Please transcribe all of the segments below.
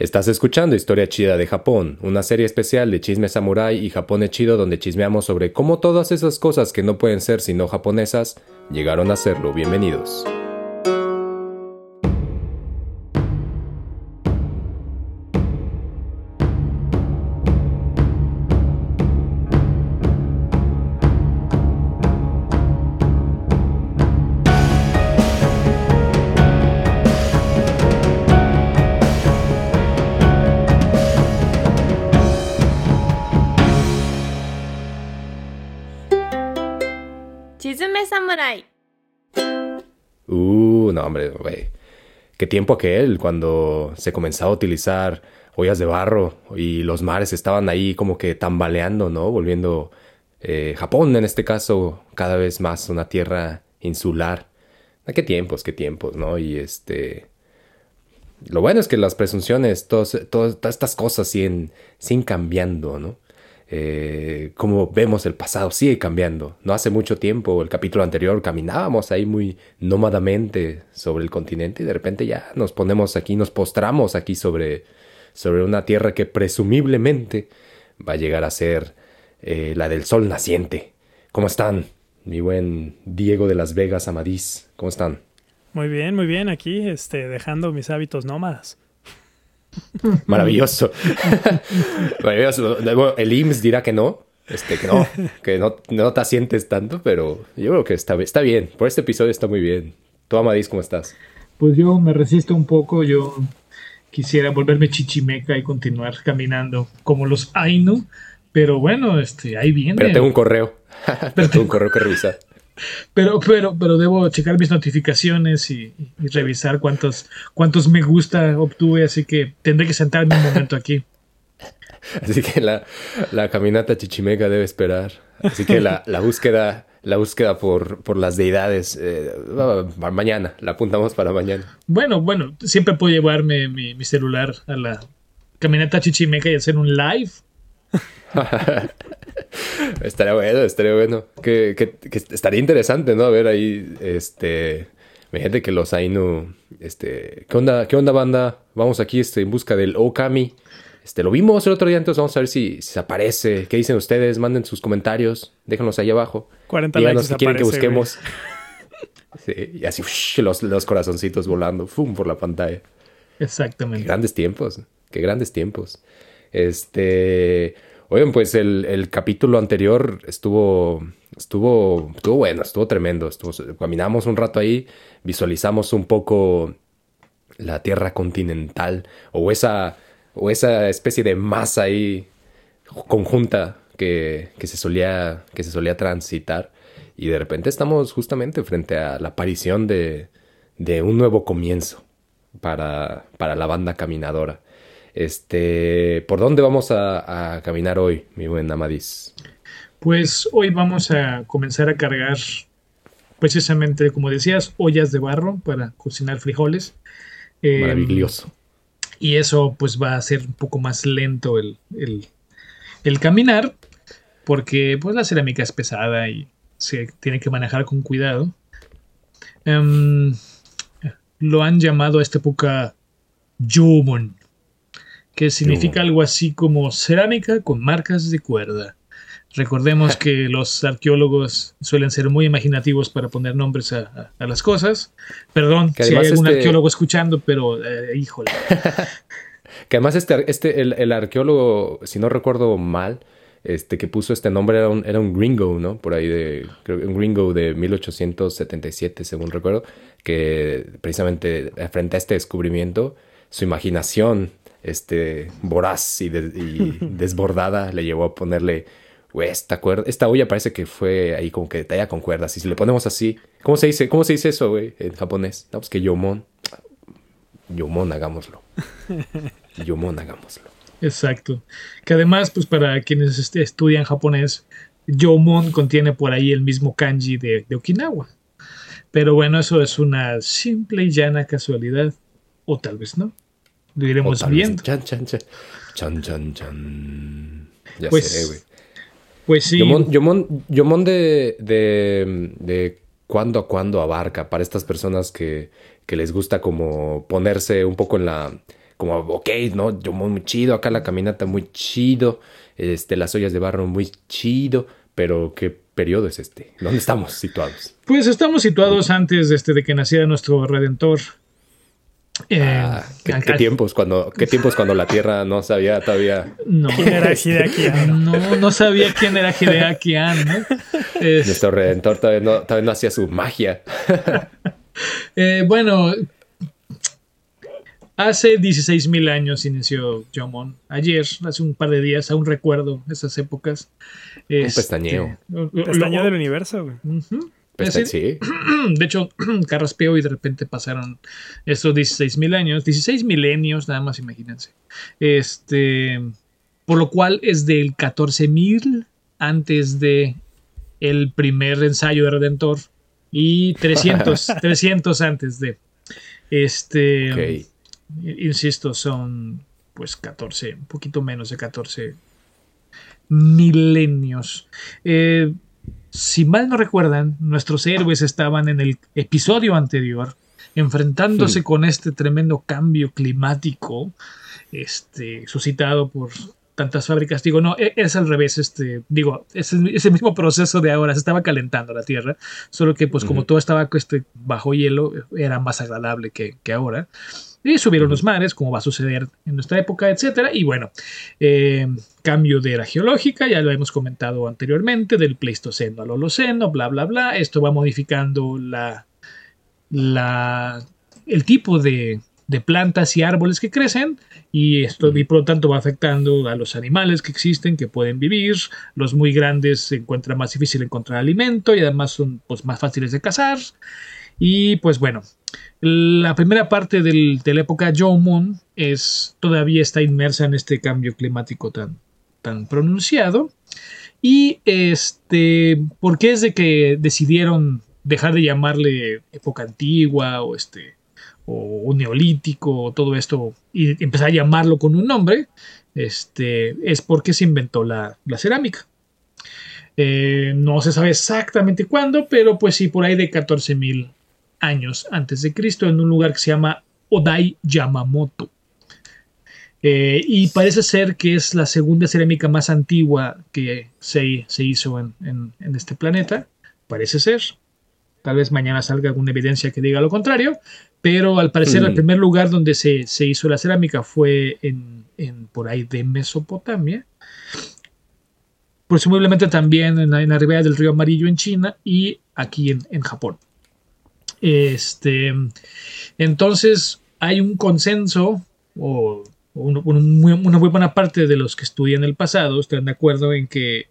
Estás escuchando Historia Chida de Japón, una serie especial de chisme samurai y Japón chido donde chismeamos sobre cómo todas esas cosas que no pueden ser sino japonesas llegaron a serlo. Bienvenidos. Tiempo aquel cuando se comenzaba a utilizar ollas de barro y los mares estaban ahí como que tambaleando, ¿no? Volviendo eh, Japón, en este caso, cada vez más una tierra insular. Ah, qué tiempos, qué tiempos, ¿no? Y este. Lo bueno es que las presunciones, todos, todas estas cosas siguen, siguen cambiando, ¿no? Eh, como vemos el pasado sigue cambiando. No hace mucho tiempo, el capítulo anterior, caminábamos ahí muy nómadamente sobre el continente y de repente ya nos ponemos aquí, nos postramos aquí sobre, sobre una tierra que presumiblemente va a llegar a ser eh, la del sol naciente. ¿Cómo están? Mi buen Diego de Las Vegas, Amadís, ¿cómo están? Muy bien, muy bien, aquí este, dejando mis hábitos nómadas. Maravilloso. Maravilloso. El IMSS dirá que no, este, que no, que no, no te asientes tanto, pero yo creo que está, está bien. Por este episodio está muy bien. ¿Tú, Amadís, cómo estás? Pues yo me resisto un poco. Yo quisiera volverme chichimeca y continuar caminando como los Ainu. Pero bueno, este, ahí viene. Pero tengo un correo. pero tengo un correo que revisar. Pero, pero, pero debo checar mis notificaciones y, revisar cuántos, cuántos me gusta obtuve, así que tendré que sentarme un momento aquí. Así que la, la caminata chichimeca debe esperar. Así que la, la búsqueda, la búsqueda por, por las deidades, eh, mañana, la apuntamos para mañana. Bueno, bueno, siempre puedo llevarme mi, mi celular a la caminata chichimeca y hacer un live. estaría bueno, estaría bueno. Que, que, estaría interesante, ¿no? A ver ahí, este. Imagínate que los Ainu, este, ¿qué onda, qué onda banda? Vamos aquí este, en busca del Okami. Este, lo vimos el otro día, entonces vamos a ver si, se aparece. ¿Qué dicen ustedes? Manden sus comentarios, déjenlos ahí abajo. 40 Díganos si quieren que busquemos. Sí, y así los, los corazoncitos volando, ¡fum! por la pantalla. Exactamente. Qué grandes tiempos, qué grandes tiempos. Este, oigan, pues el, capítulo anterior estuvo, estuvo, estuvo bueno, estuvo tremendo. Estuvo, caminamos un rato ahí, visualizamos un poco la tierra continental o esa, o esa especie de masa ahí conjunta que, que, se solía, que se solía transitar. Y de repente estamos justamente frente a la aparición de, de un nuevo comienzo para, para la banda caminadora. Este, ¿por dónde vamos a, caminar hoy, mi buen Amadís? Pues hoy vamos a comenzar a cargar precisamente, como decías, ollas de barro para cocinar frijoles. Em, Maravilloso. y eso pues va a ser un poco más lento el, caminar, porque pues la cerámica es pesada y se tiene que manejar con cuidado. Em, lo han llamado a esta época Jumon que significa algo así como cerámica con marcas de cuerda. Recordemos que los arqueólogos suelen ser muy imaginativos para poner nombres a, las cosas. Perdón si hay algún este arqueólogo escuchando, pero eh, híjole. que además este, este el, arqueólogo, si no recuerdo mal, este que puso este nombre era un, era un gringo, ¿no? Por ahí de, creo un gringo de 1877, según recuerdo, que precisamente frente a este descubrimiento, su imaginación este, voraz y, desbordada le llevó a ponerle, güey, esta, esta olla parece que fue ahí como que talla con cuerdas. Y si le ponemos así, ¿cómo se dice? ¿Cómo se dice eso, güey, en japonés? No, pues que yomon. Yomon, hagámoslo. Yomon, hagámoslo. Exacto. Que además, pues para quienes estudian japonés, Yomon contiene por ahí el mismo kanji de, de Okinawa. Pero bueno, eso es una simple y llana casualidad. O tal vez no. Lo iremos viendo. Chan, chan, chan. Chan, chan, chan. Ya pues, sé, güey. Pues sí. Yomon, de, de, de cuándo a cuándo abarca para estas personas que, que les gusta como ponerse un poco en la como, ok, ¿no? Yo muy chido, acá la caminata muy chido, este, las ollas de barro muy chido, pero ¿qué periodo es este? ¿Dónde estamos situados? Pues estamos situados antes este, de que naciera nuestro Redentor. Eh, Ah, ¿qué, tiempos cuando, ¿Qué tiempos cuando la Tierra no sabía todavía No, ¿Quién era Hideaki Anno? no, no sabía quién era Hideaki Anno. Es- nuestro Redentor todavía no, todavía no hacía su magia? eh, bueno, hace 16.000 años inició Jomon. Ayer, hace un par de días, aún recuerdo esas épocas. Este, pestañeo. lo- Pestañeo lo- del universo, güey. Ujú. Sí, De hecho, carraspeo y de repente pasaron estos 16 mil años, 16 milenios, nada más imagínense. Este, por lo cual es del 14 mil antes de el primer ensayo de Redentor y 300, 300 antes de. Este, ok. insisto, son pues 14, un poquito menos de 14 milenios. Eh, si mal no recuerdan, nuestros héroes estaban en el episodio anterior enfrentándose con este tremendo cambio climático este, suscitado por tantas fábricas. Digo, no, e- es al revés, este, digo, es el, es el mismo proceso de ahora, se estaba calentando la Tierra, solo que pues como todo estaba este, bajo hielo, era más agradable que, que ahora. Y subieron los mares, como va a suceder en nuestra época, etcétera. Y bueno, eh, cambio de era geológica, ya lo hemos comentado anteriormente, del Pleistoceno al Holoceno, bla, bla, bla. Esto va modificando la, la, el tipo de, de plantas y árboles que crecen y esto y por lo tanto va afectando a los animales que existen que pueden vivir los muy grandes se encuentra más difícil encontrar alimento y además son pues más fáciles de cazar y pues bueno la primera parte de la época Jomon es todavía está inmersa en este cambio climático tan tan pronunciado y este por qué es de que decidieron dejar de llamarle época antigua o este o un neolítico o todo esto y empezar a llamarlo con un nombre, este, es porque se inventó la, la cerámica. Eh, no se sabe exactamente cuándo, pero pues sí, por ahí de 14.000 años antes de Cristo, en un lugar que se llama Odai Yamamoto. Eh, y parece ser que es la segunda cerámica más antigua que se, se hizo en, en- en este planeta. Parece ser. Tal vez mañana salga alguna evidencia que diga lo contrario. Pero al parecer Mm. el primer lugar donde se, se hizo la cerámica fue en, en por ahí de Mesopotamia. Presumiblemente también en la, en la ribera del río Amarillo en China y aquí en, en Japón. Este, entonces hay un consenso o un- un una muy buena parte de los que estudian el pasado están de acuerdo en que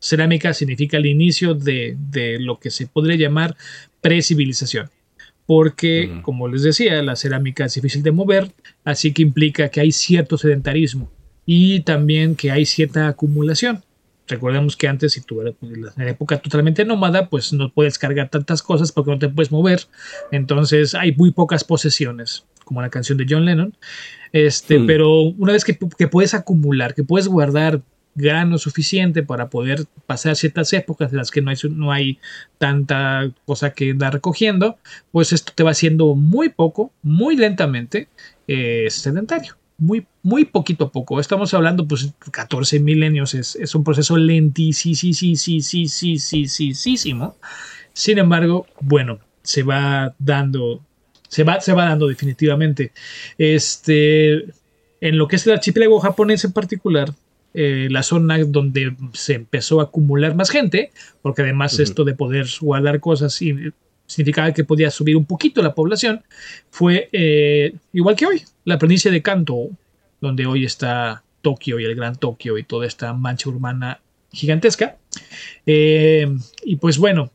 cerámica significa el inicio de, de lo que se podría llamar precivilización. Porque, como les decía, la cerámica es difícil de mover, así que implica que hay cierto sedentarismo y también que hay cierta acumulación. Recordemos que antes, si tú eras en la época totalmente nómada, pues no puedes cargar tantas cosas porque no te puedes mover. Entonces hay muy pocas posesiones, como la canción de John Lennon. Este, Hmm. Pero una vez que, que puedes acumular, que puedes guardar grano suficiente para poder pasar ciertas épocas en las que no hay, no hay tanta cosa que andar recogiendo, pues esto te va haciendo muy poco, muy lentamente, eh, sedentario. Muy, muy poquito a poco. Estamos hablando, pues, 14 milenios. Es, es un proceso lentísimo. Sin embargo, bueno, se va dando. Se va, se va dando definitivamente. Este. En lo que es el archipiélago japonés en particular, eh, la zona donde se empezó a acumular más gente, porque además esto de poder guardar cosas y significaba que podía subir un poquito la población, fue eh, igual que hoy, la provincia de Kanto, donde hoy está Tokio y el Gran Tokio y toda esta mancha urbana gigantesca. Eh, y pues bueno,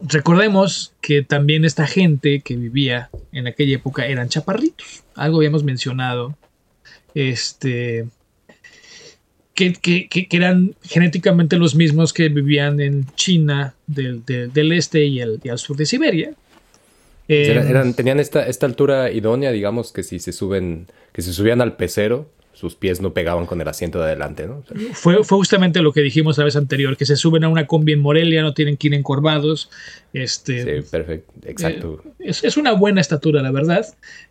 recordemos que también esta gente que vivía en aquella época eran chaparritos, algo habíamos mencionado, este, que, que- que- eran genéticamente los mismos que vivían en China del, del- del este y, el, y al sur de Siberia. Eh, Era- eran, tenían esta, esta altura idónea, digamos, que si se suben, que si subían al pecero, sus pies no pegaban con el asiento de adelante, ¿no? O sea, Fue, fue justamente lo que dijimos la vez anterior, que se suben a una combi en Morelia, no tienen que ir encorvados. Este, sí, perfecto, exacto. es, es una buena estatura, la verdad.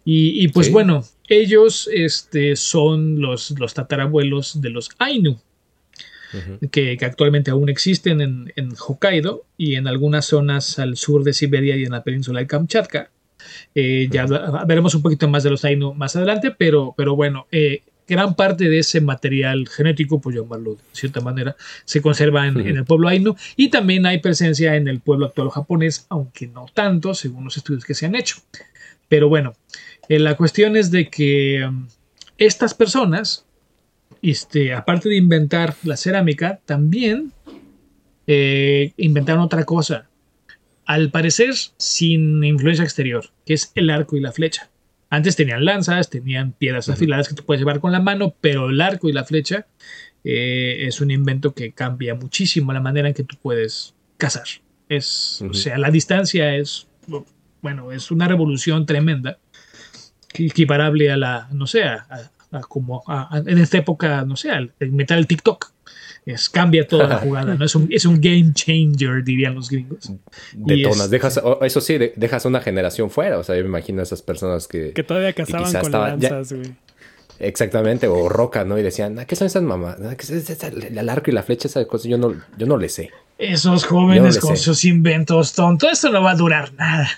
Y, y pues Sí. bueno, ellos este, son los, los tatarabuelos de los Ainu, que, actualmente aún existen en, Hokkaido y en algunas zonas al sur de Siberia y en la península de Kamchatka. Eh, ya veremos un poquito más de los Ainu más adelante, pero, pero bueno, eh, gran parte de ese material genético, pues llamarlo de cierta manera, se conserva en, el pueblo Ainu y también hay presencia en el pueblo actual japonés, aunque no tanto, según los estudios que se han hecho. Pero bueno, eh, la cuestión es de que um, estas personas, este, aparte de inventar la cerámica, también eh, inventaron otra cosa. Al parecer, sin influencia exterior, que es el arco y la flecha. Antes tenían lanzas, tenían piedras afiladas que tú puedes llevar con la mano, pero el arco y la flecha eh, es un invento que cambia muchísimo la manera en que tú puedes cazar. Es, O sea, la distancia es, bueno, es una revolución tremenda equiparable a la, no sé, a, como en esta época, no sé, al metal TikTok. Es, cambia toda la jugada, ¿no? Es un, es un game changer, dirían los gringos. Detonas, dejas, eso sí, dejas una generación fuera, o sea, yo me imagino a esas personas que... Que todavía cazaban con lanzas, güey. Exactamente, o roca, ¿no? Y decían, ¿qué son esas mamás? El arco y la flecha, esa cosa, yo no, yo no le sé. Esos jóvenes con sus inventos tontos, esto no va a durar nada.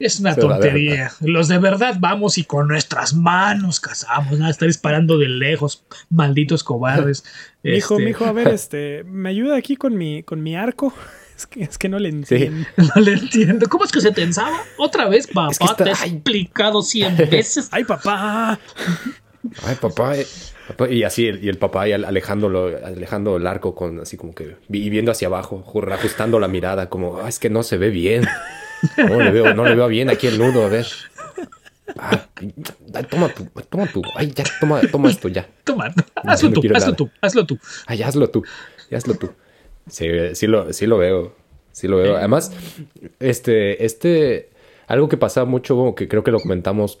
Es una tontería. Los de verdad vamos y con nuestras manos cazamos, nada, estar disparando de lejos, malditos cobardes. Mijo, este... mijo, a ver, este, ¿me ayuda aquí con mi, con mi arco? Es que, es que no le entiendo. No le entiendo. ¿Cómo es que se tensaba? Otra vez, papá, te he explicado cien veces. ¡Ay, papá! Ay, papá. Eh, y así, y el papá y alejándolo, alejando el arco con así como que, y viendo hacia abajo, ajustando la mirada, como, es que no se ve bien. No le veo, no le veo bien aquí el nudo, a ver. Ah, toma tú, toma tú. Ay, ya, toma, toma esto ya. Toma, hazlo tú, hazlo tú, hazlo tú. Ay, hazlo tú, hazlo tú. Sí, sí lo, sí lo veo, sí lo veo. Además, este, este, algo que pasa mucho, que creo que lo comentamos,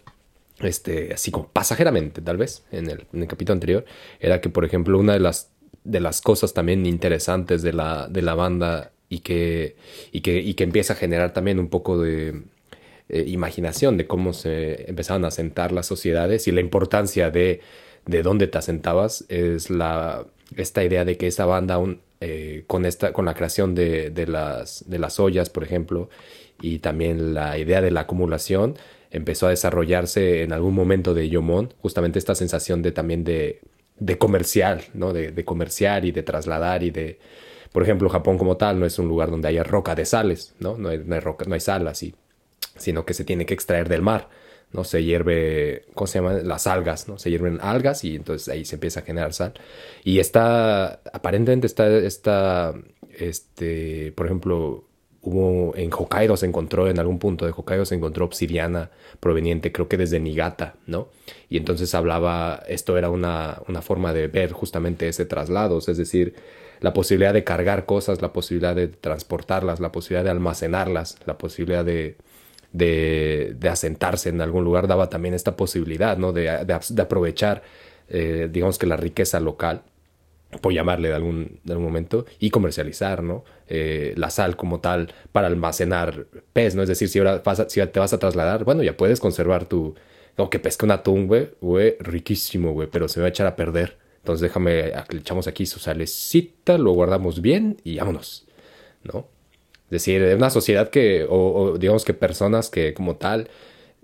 este, así como pasajeramente, tal vez, en el, en el capítulo anterior, era que, por ejemplo, una de las, de las cosas también interesantes de la, de la banda y que, y que, y que empieza a generar también un poco de eh, imaginación de cómo se empezaban a asentar las sociedades y la importancia de, de dónde te asentabas es la, esta idea de que esa banda eh, con, esta, con la creación de, de, las, de las ollas, por ejemplo, y también la idea de la acumulación, empezó a desarrollarse en algún momento de Yomon, justamente esta sensación de también de, de comercial, ¿no? De, de comerciar y de trasladar y de, por ejemplo, Japón como tal no es un lugar donde haya roca de sales, ¿no? No hay, roca, no hay sal así, sino que se tiene que extraer del mar, ¿no? Se hierve, ¿cómo se llama? Las algas, ¿no? Se hierven algas y entonces ahí se empieza a generar sal. Y está, aparentemente está, está, este, por ejemplo, hubo en Hokkaido se encontró, en algún punto de Hokkaido se encontró obsidiana proveniente, creo que desde Niigata, ¿no? Y entonces hablaba, esto era una, una forma de ver justamente ese traslado, es decir, la posibilidad de cargar cosas, la posibilidad de transportarlas, la posibilidad de almacenarlas, la posibilidad de, de, de asentarse en algún lugar, daba también esta posibilidad, ¿no? De, de, aprovechar, eh, digamos que la riqueza local, por llamarle de algún, de algún momento, y comercializar, ¿no? Eh, la sal como tal para almacenar pez, ¿no? Es decir, si ahora si te vas a trasladar, bueno, ya puedes conservar tu... No, que pesca un atún, güey, güey, riquísimo, güey, pero se va a echar a perder entonces déjame, le echamos aquí su salecita, lo guardamos bien y vámonos, ¿no? Es decir, es una sociedad que, o, digamos que personas que como tal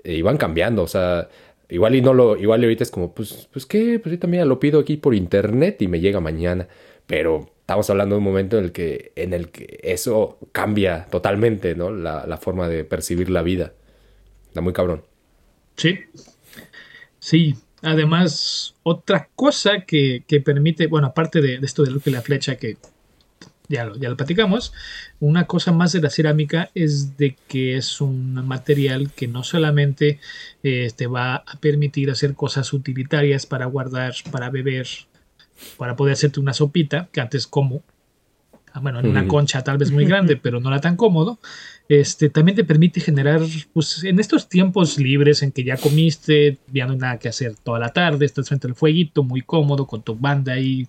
eh, iban cambiando, o sea, igual y no lo, igual y ahorita es como, pues, pues qué, pues yo también lo pido aquí por internet y me llega mañana, pero estamos hablando de un momento en el que, en el que eso cambia totalmente, ¿no? La, la forma de percibir la vida. Está muy cabrón. Sí. Sí, Además, otra cosa que, permite, bueno, aparte de, esto de lo que la flecha que ya lo, ya lo platicamos, una cosa más de la cerámica es de que es un material que no solamente eh, te va a permitir hacer cosas utilitarias para guardar, para beber, para poder hacerte una sopita, que antes como, bueno, en una concha tal vez muy grande, pero no era tan cómodo. Este, también te permite generar, pues en estos tiempos libres en que ya comiste, ya no hay nada que hacer toda la tarde, estás frente al fueguito, muy cómodo, con tu banda ahí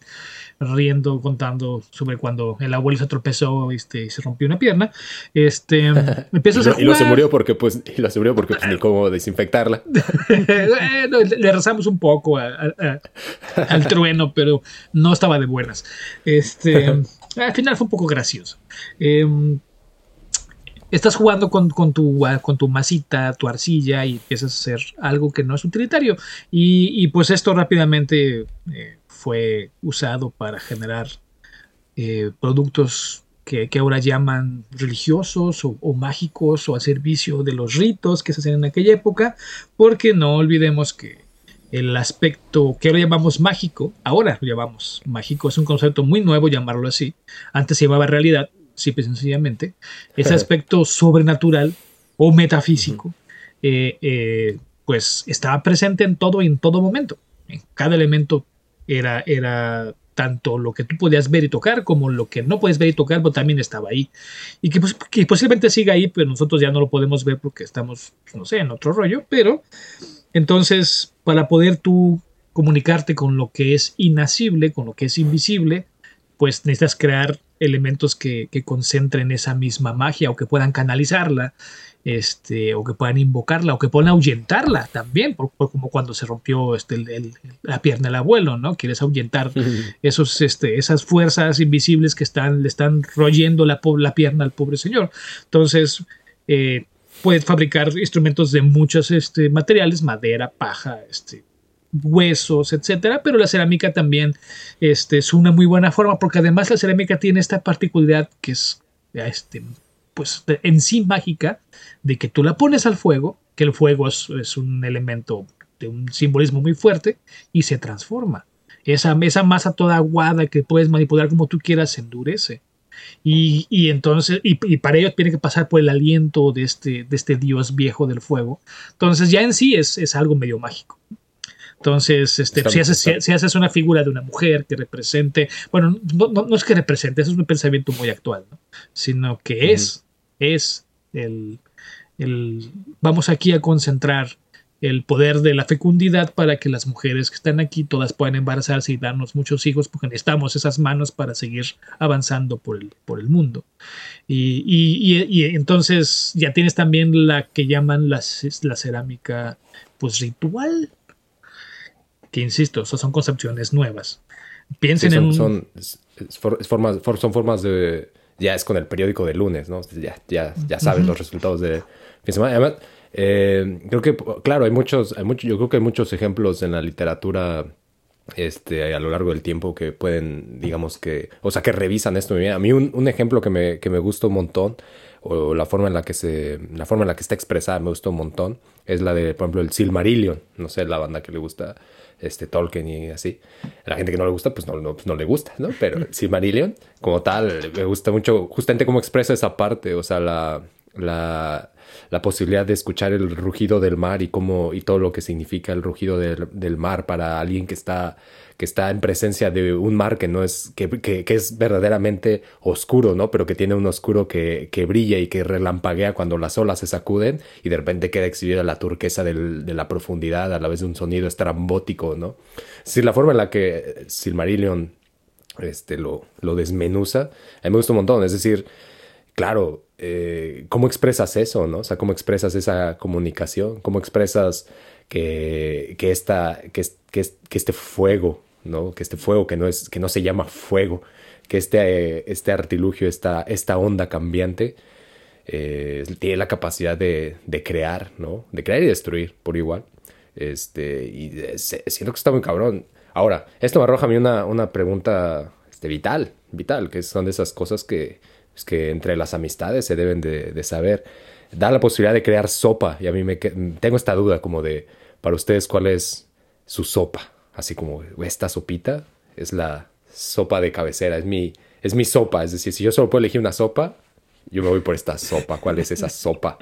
riendo, contando sobre cuando el abuelo se tropezó este, y se rompió una pierna. Este, Y, empiezas a lo- y lo se jugar. murió porque pues, y lo se murió porque pues, ni cómo desinfectarla. Bueno, le rezamos un poco a- a- a- al trueno, pero no estaba de buenas. Este, al final fue un poco gracioso. Em, estás jugando con, tu, con tu masita, tu arcilla, y empiezas a hacer algo que no es utilitario. Y, pues esto rápidamente eh, fue usado para generar eh, productos que, ahora llaman religiosos o, o mágicos o al servicio de los ritos que se hacían en aquella época, porque no olvidemos que el aspecto que ahora llamamos mágico, ahora lo llamamos mágico, es un concepto muy nuevo llamarlo así, antes se llamaba realidad, simple y sencillamente, ese aspecto sobrenatural o metafísico, eh, eh, pues estaba presente en todo y en todo momento, en cada elemento era, era tanto lo que tú podías ver y tocar como lo que no puedes ver y tocar, pero también estaba ahí. Y que, pues, que posiblemente siga ahí, pero nosotros ya no lo podemos ver porque estamos, no sé, en otro rollo. Pero entonces, para poder tú comunicarte con lo que es inacible, con lo que es invisible, pues necesitas crear elementos que, que concentren esa misma magia o que puedan canalizarla este, o que puedan invocarla, o que puedan ahuyentarla también, por, por como cuando se rompió este, el- el- la pierna del abuelo, ¿no? Quieres ahuyentar esos, este, esas fuerzas invisibles que están, le están royendo la, la pierna al pobre señor. Entonces, eh, puedes fabricar instrumentos de muchos este, materiales, madera, paja, este, huesos, etcétera, pero la cerámica también este, es una muy buena forma, porque además la cerámica tiene esta particularidad que es este, pues en sí mágica, de que tú la pones al fuego, que el fuego es, es un elemento de un simbolismo muy fuerte, y se transforma. Esa, esa masa toda aguada que puedes manipular como tú quieras se endurece. Y, y entonces, y, y para ello tiene que pasar por el aliento de este, de este dios viejo del fuego. Entonces ya en sí es, es algo medio mágico. Entonces, este, si, haces, si, si haces una figura de una mujer que represente, bueno, no, no- no es que represente, eso es un pensamiento muy actual, ¿no? sino que es, es el, el, vamos aquí a concentrar el poder de la fecundidad para que las mujeres que están aquí todas puedan embarazarse y darnos muchos hijos, porque necesitamos esas manos para seguir avanzando por el, por el mundo. Y, y- y- y entonces ya tienes también la que llaman la, la cerámica pues ritual, que insisto, esas son concepciones nuevas. Piensen Sí, en son, un... son, es- es for- es formas, for- son formas de... Ya es con el periódico de lunes, ¿no? Ya, ya, ya sabes los resultados de fin de semana. Además, eh, creo que, claro, hay muchos, hay muchos, yo creo que hay muchos ejemplos en la literatura este, a lo largo del tiempo que pueden, digamos que, o sea, que revisan esto. A mí un, un ejemplo que me, que me gusta un montón, o la forma en la que se, la forma en la que está expresada me gusta un montón, es la de, por ejemplo, el Silmarillion. No sé, la banda que le gusta este Tolkien y así. A la gente que no le gusta, pues no, no, pues no le gusta, ¿no? Pero Silmarillion, como tal, me gusta mucho justamente cómo expresa esa parte, o sea, la, la, la posibilidad de escuchar el rugido del mar y cómo, y todo lo que significa el rugido del, del mar para alguien que está, que está en presencia de un mar que no es, que, que, es verdaderamente oscuro, ¿no? Pero que tiene un oscuro que, que brilla y que relampaguea cuando las olas se sacuden y de repente queda exhibida la turquesa del- de la profundidad a la vez de un sonido estrambótico, ¿no? Decir, la forma en la que Silmarillion este, lo, lo desmenuza, a mí me gusta un montón. Es decir, claro, eh, ¿cómo expresas eso, no? O sea, ¿cómo expresas esa comunicación? ¿Cómo expresas que, que, esta, que, que, es- que este fuego, ¿no? Que este fuego que no, es, que no se llama fuego, que este, este artilugio, esta, esta onda cambiante, eh, tiene la capacidad de, de crear, ¿no? De crear y destruir por igual. Este, y eh, siento que está muy cabrón. Ahora, esto me arroja a mí una, una pregunta este, vital, vital, que son de esas cosas que, pues, que entre las amistades se deben de, saber. Da la posibilidad de crear sopa y a mí me tengo esta duda como de, para ustedes, ¿cuál es su sopa? Así como, esta sopita es la sopa de cabecera, es mi, es mi sopa. Es decir, si yo solo puedo elegir una sopa, yo me voy por esta sopa. ¿Cuál es esa sopa?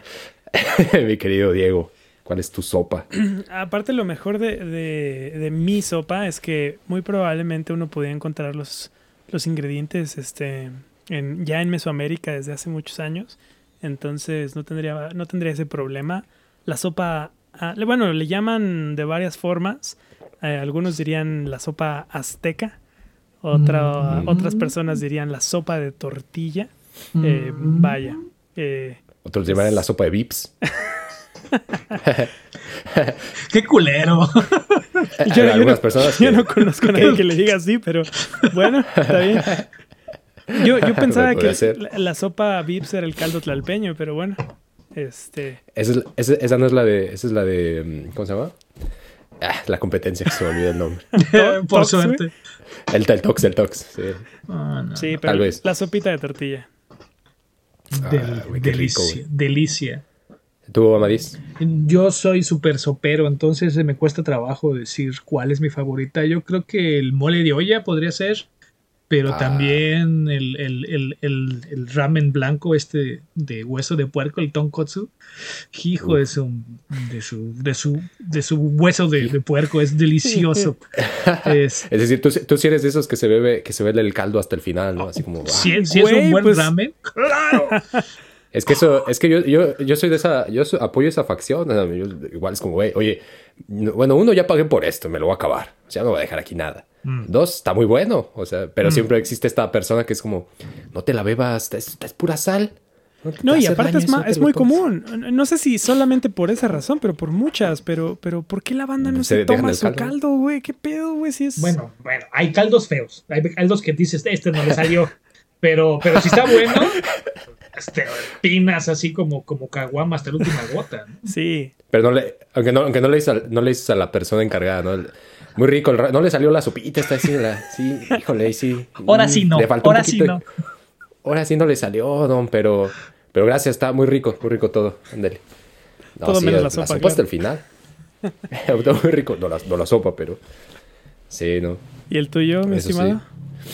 mi querido Diego, ¿cuál es tu sopa? Aparte, lo mejor de, de- de mi sopa es que muy probablemente uno podía encontrar los, los ingredientes este, en, ya en Mesoamérica desde hace muchos años. Entonces no tendría, no tendría ese problema. La sopa, ah, bueno, le llaman de varias formas. Eh, algunos dirían la sopa azteca. Otra, Mm. Otras personas dirían la sopa de tortilla. Eh, Mm. vaya. eh, Otros llaman la sopa de Vips. ¡Qué culero! yo, yo Algunas no, personas yo no conozco a nadie que le diga así, pero bueno, está bien. Yo, yo pensaba que la, la sopa Vips era el caldo tlalpeño, pero bueno. Este. Esa, es- esa- esa no es la de. Esa es la de. mm, ¿Cómo se llama? Ah, la competencia que se me olvida el nombre. Por Tox, suerte. El, el Tox, el Tox. Sí. Ah, no. Sí, pero Tal vez. la sopita de tortilla. Del- Ah, qué rico, delicia, delicia. ¿Tú, Amadís? Yo soy súper sopero, entonces me cuesta trabajo decir cuál es mi favorita. Yo creo que el mole de olla podría ser, pero Ah. también el, el- el- el- ramen blanco este de hueso de puerco, el tonkotsu. Hijo de su, de su, de su, de su hueso de, de puerco, es delicioso. Es- Es decir, tú, tú sí eres de esos que se bebe, que se bebe el caldo hasta el final, ¿no? Así como. ah. si, si es un buen pues- ramen, claro. Es que eso, es que yo, yo, yo soy de esa, yo apoyo esa facción. yo- igual es como, güey, oye, no- bueno, uno ya pagué por esto, me lo voy a acabar. O sea, no voy a dejar aquí nada. Mm. Dos, está muy bueno. O sea, pero siempre existe esta persona que es como, no te la bebas, es, es pura sal. te No, a y aparte es, te muy tomas". común. No sé si solamente por esa razón, pero por muchas. Pero, pero ¿por qué la banda no Se toma su caldo. güey? ¿Qué pedo, güey? Si es... Bueno, bueno, hay caldos feos. Hay caldos que dices, este no le salió. Pero, pero si está bueno, este, pinas así como, como caguama hasta la última gota. ¿no? Sí. Pero no le, aunque no, aunque no le dices a, no le dices a la persona encargada, ¿no? Muy rico, el ra- no le salió la sopita, está así, la, sí, híjole, sí. Ahora sí no, le faltó un ahora sí no. de- Ahora sí no le salió, don, pero, pero gracias, está muy rico, muy rico todo. Ándale. No, Todo menos la la sopa, sopa claro. hasta el final. Está muy rico, no la, no la sopa, pero. Sí, no. ¿Y el tuyo, mi Eso estimado? sí.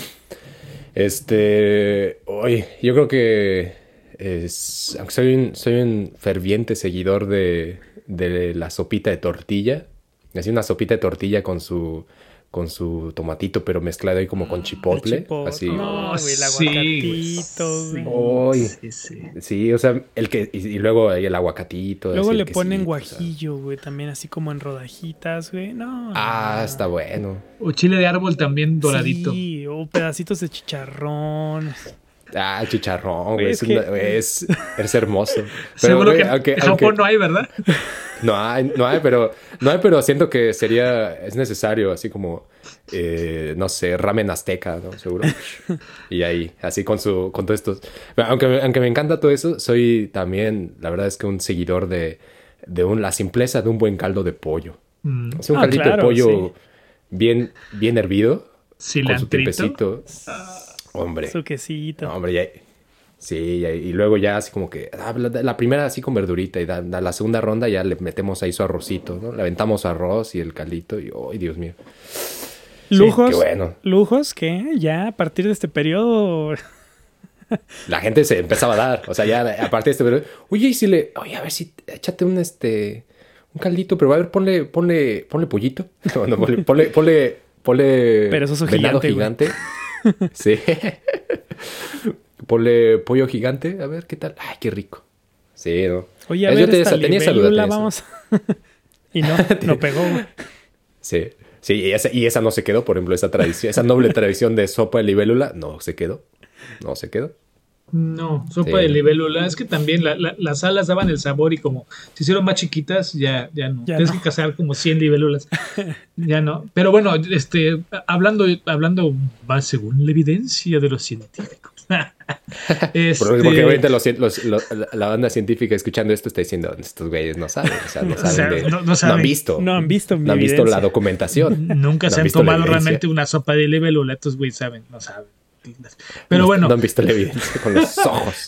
Este. Oye, yo creo que. Es, aunque soy un, soy un ferviente seguidor de, de la sopita de tortilla. Así una sopita de tortilla con su. Con su tomatito, pero mezclado ahí como con chipotle. El chipotle. Así. No, güey, el Sí, aguacatito. Sí, sí. Sí, o sea, el que. Y, y luego ahí el aguacatito. Luego así, le ponen guajillo, güey, también así como en rodajitas, güey. No. Ah, no. está bueno. O chile de árbol también doradito. Sí, o pedacitos de chicharrón. Ah, chicharrón, Güey, es Es, que- es, es hermoso. Pero, Seguro güey, que aunque- en Japón aunque- no hay, ¿verdad? No hay, no hay, pero, no hay, pero siento que sería, es necesario, así como, eh, no sé, ramen azteca, ¿no? Seguro. Y ahí, así con su, con todos estos. Aunque, aunque me encanta todo eso, soy también, la verdad es que un seguidor de, de un, la simpleza de un buen caldo de pollo. Mm, O sea, un Ah, caldito claro, de pollo sí. bien, bien hervido, con su tiempecito. Hombre. Su quesito. No, hombre, ya. Sí, y, y luego ya así como que ah, la, la primera así con verdurita y da, da la segunda ronda ya le metemos ahí su arrocito, ¿no? Le aventamos arroz y el caldito y, ¡ay, Dios mío! lujos. qué bueno. Lujos que ya a partir de este periodo. La gente se empezaba a dar, o sea, ya aparte de este, pero, oye, y si le, oye, a ver si, échate un, este, un caldito, pero a ver, ponle, ponle, ponle pollito. No, no, ponle, ponle, ponle, ponle Perezoso venado gigante, gigante. Sí. ponle pollo gigante, a ver qué tal. Ay, qué rico. Sí, ¿no? Oye, a Yo ver, tenía esta tenía vamos. y no, no pegó. Sí, sí, y esa, y esa no se quedó, por ejemplo, esa tradición, esa noble tradición de sopa de libélula, no se quedó. No se quedó. No, sopa Sí. de libélula. Es que también la- la- las alas daban el sabor y como se hicieron más chiquitas, ya, ya no. Ya Tienes no. que cazar como 100 libélulas. ya no. Pero bueno, este, hablando, hablando más según la evidencia de los científicos. Este, Porque, porque obviamente los cien- los- los- la- banda científica escuchando esto está diciendo, estos güeyes no saben, o sea, no O sea, saben, de- no- no no, saben. han visto, No han visto mi no han visto la documentación. Nunca No se han han tomado realmente una sopa de libélula. Estos güeyes saben, no saben. Pero No- bueno, No han visto la evidencia con los ojos.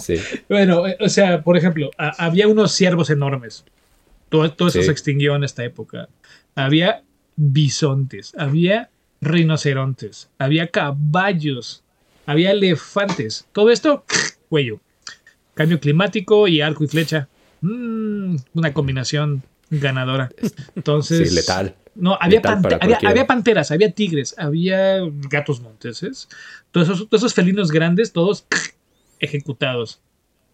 Sí. Bueno, eh, o sea, por ejemplo, a- había unos ciervos enormes. Todo, todo eso Sí. se extinguió en esta época. Había bisontes, había rinocerontes, había caballos, había elefantes. Todo esto, cuello. Cambio climático y arco y flecha. Mm, una combinación ganadora. Entonces, Sí, letal. No, había, pante- había, había panteras, había tigres, había gatos monteses. Todos esos, todos esos felinos grandes, todos ejecutados.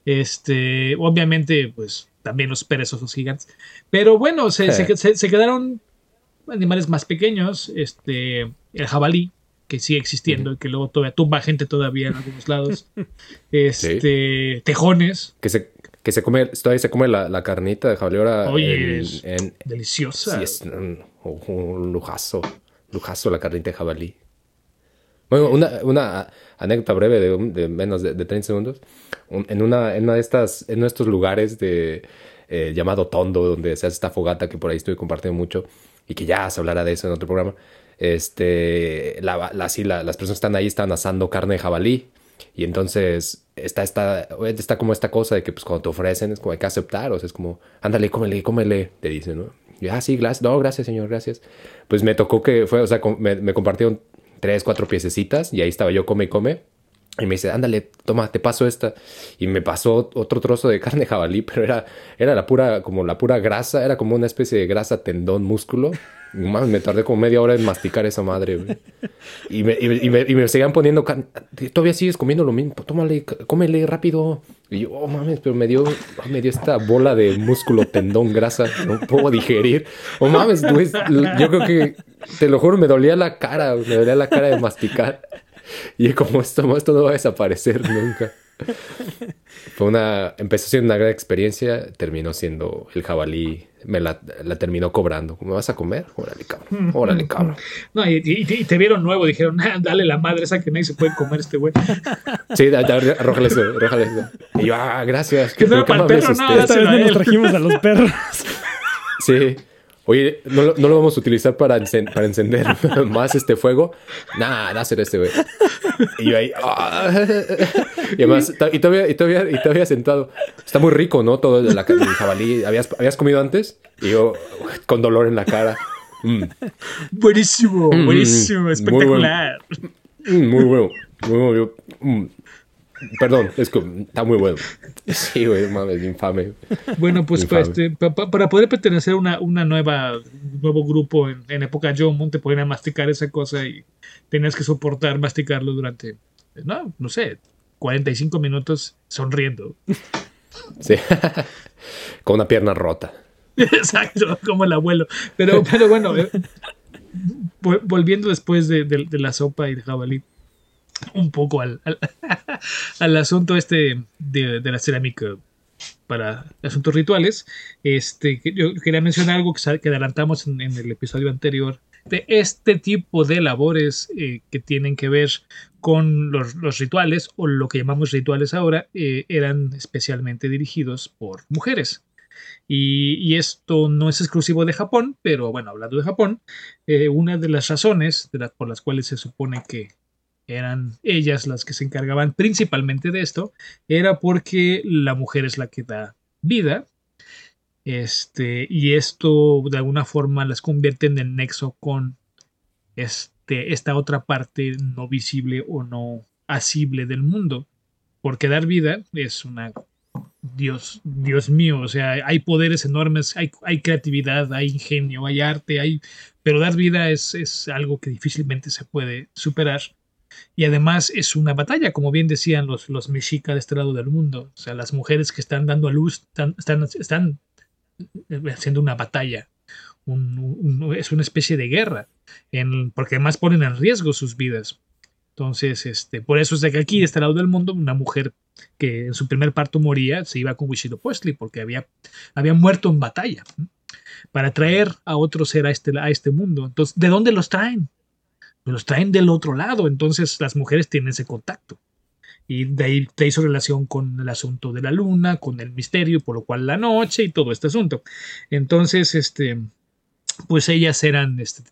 Este, obviamente, pues también los perezosos gigantes. Pero bueno, se, se- se- se quedaron animales más pequeños. Este, el jabalí, que sigue existiendo y que luego todavía tumba gente todavía en algunos lados. Este, tejones, Que se, que se come, todavía se come la, la carnita de jabalí ahora Oye, en- es en- deliciosa. sí, es un, un lujazo, lujazo la carnita de jabalí. Bueno, una, anécdota breve de, menos de, de 30 segundos. Un- en, una, en una de estas, en estos lugares de, eh, llamado Tondo, donde se hace esta fogata que por ahí estoy compartiendo mucho y que ya se hablará de eso en otro programa. Este, la, las personas que están ahí están asando carne de jabalí y entonces está, esta, está como esta cosa de que pues cuando te ofrecen es como hay que aceptar, o sea, es como, ándale, cómele, cómele, te dicen, ¿no? Y, ah, sí, gracias, no, gracias, señor, gracias. Pues me tocó que fue, o sea, me, compartieron tres, cuatro piececitas y ahí estaba yo, come y come. Y me dice, ándale, toma, te paso esta. Y me pasó otro trozo de carne jabalí, pero era, era la pura, como la pura grasa, era como una especie de grasa, tendón, músculo. Y, me tardé como media hora en masticar esa madre. Y me, y, me- y me, seguían poniendo. Todavía sigues comiendo lo mismo, tómale, cómele rápido. Y yo, oh mames, pero me dio, me dio esta bola de músculo, tendón, grasa, no puedo digerir. Oh mames, güey, yo creo que, te lo juro, me dolía la cara, me dolía la cara de masticar. Y como esto, esto no va a desaparecer nunca. Fue una, empezó siendo una gran experiencia, terminó siendo el jabalí, me la, la terminó cobrando. ¿Me vas a comer? Órale, cabrón. Órale, cabrón. No, y, y- y te vieron nuevo, dijeron, "Ah, dale la madre esa que nadie se puede comer este güey. Sí, da- da- arrójale eso, arrójale eso. Y yo, ah, gracias. Que no para el perro, no. Esta vez no nos trajimos a los perros. Sí. Oye, ¿no, lo- no lo vamos a utilizar para, encen- para encender más este fuego? Nah, a este güey. Y yo ahí... ah. Y además, y todavía, y, todavía, y todavía sentado. Está muy rico, ¿no? Todo el, jabalí. ¿Habías, ¿Habías comido antes? Y yo con dolor en la cara. Mm, Buenísimo, Mm, buenísimo, muy espectacular. mm, muy bueno. Muy bueno. Perdón, es que está muy bueno. Sí, güey, mames, infame. Bueno, pues Infame. pa- este, pa- pa- para poder pertenecer a una, una nueva, un nuevo grupo en, en época Jomon, te ponían a masticar esa cosa y tenías que soportar masticarlo durante, no, no sé, 45 minutos sonriendo. Sí. Con una pierna rota. Exacto, como el abuelo. Pero, pero bueno, eh, vol- volviendo después de, de- de la sopa y el jabalí, un poco al, al, al asunto este de, de la cerámica para asuntos rituales, este, yo quería mencionar algo que, que adelantamos en, el episodio anterior, de este tipo de labores eh, que tienen que ver con los, los rituales o lo que llamamos rituales ahora, eh, eran especialmente dirigidos por mujeres. Y, y esto no es exclusivo de Japón, pero bueno, hablando de Japón, eh, una de las razones de por las cuales se supone que eran ellas las que se encargaban principalmente de esto, era porque la mujer es la que da vida. Este, y esto de alguna forma las convierte en el nexo con este, esta otra parte no visible o no asible del mundo. Porque dar vida es una Dios, Dios mío, o sea, hay poderes enormes, hay, hay creatividad, hay ingenio, hay arte, hay, pero dar vida es, es algo que difícilmente se puede superar. Y además es una batalla, como bien decían los, los mexica de este lado del mundo. O sea, las mujeres que están dando a luz están, están, están haciendo una batalla. Es una especie de guerra, porque además ponen en riesgo sus vidas. Entonces, este, por eso es de que aquí, de este lado del mundo, una mujer que en su primer parto moría, se iba con Huitzilopochtli porque había, había muerto en batalla para traer a otro ser a este, a este mundo. Entonces, ¿de dónde los traen? Los traen del otro lado, entonces las mujeres tienen ese contacto. Y de ahí te hizo relación con el asunto de la luna, con el misterio, por lo cual la noche y todo este asunto. Entonces, este, pues ellas eran, este,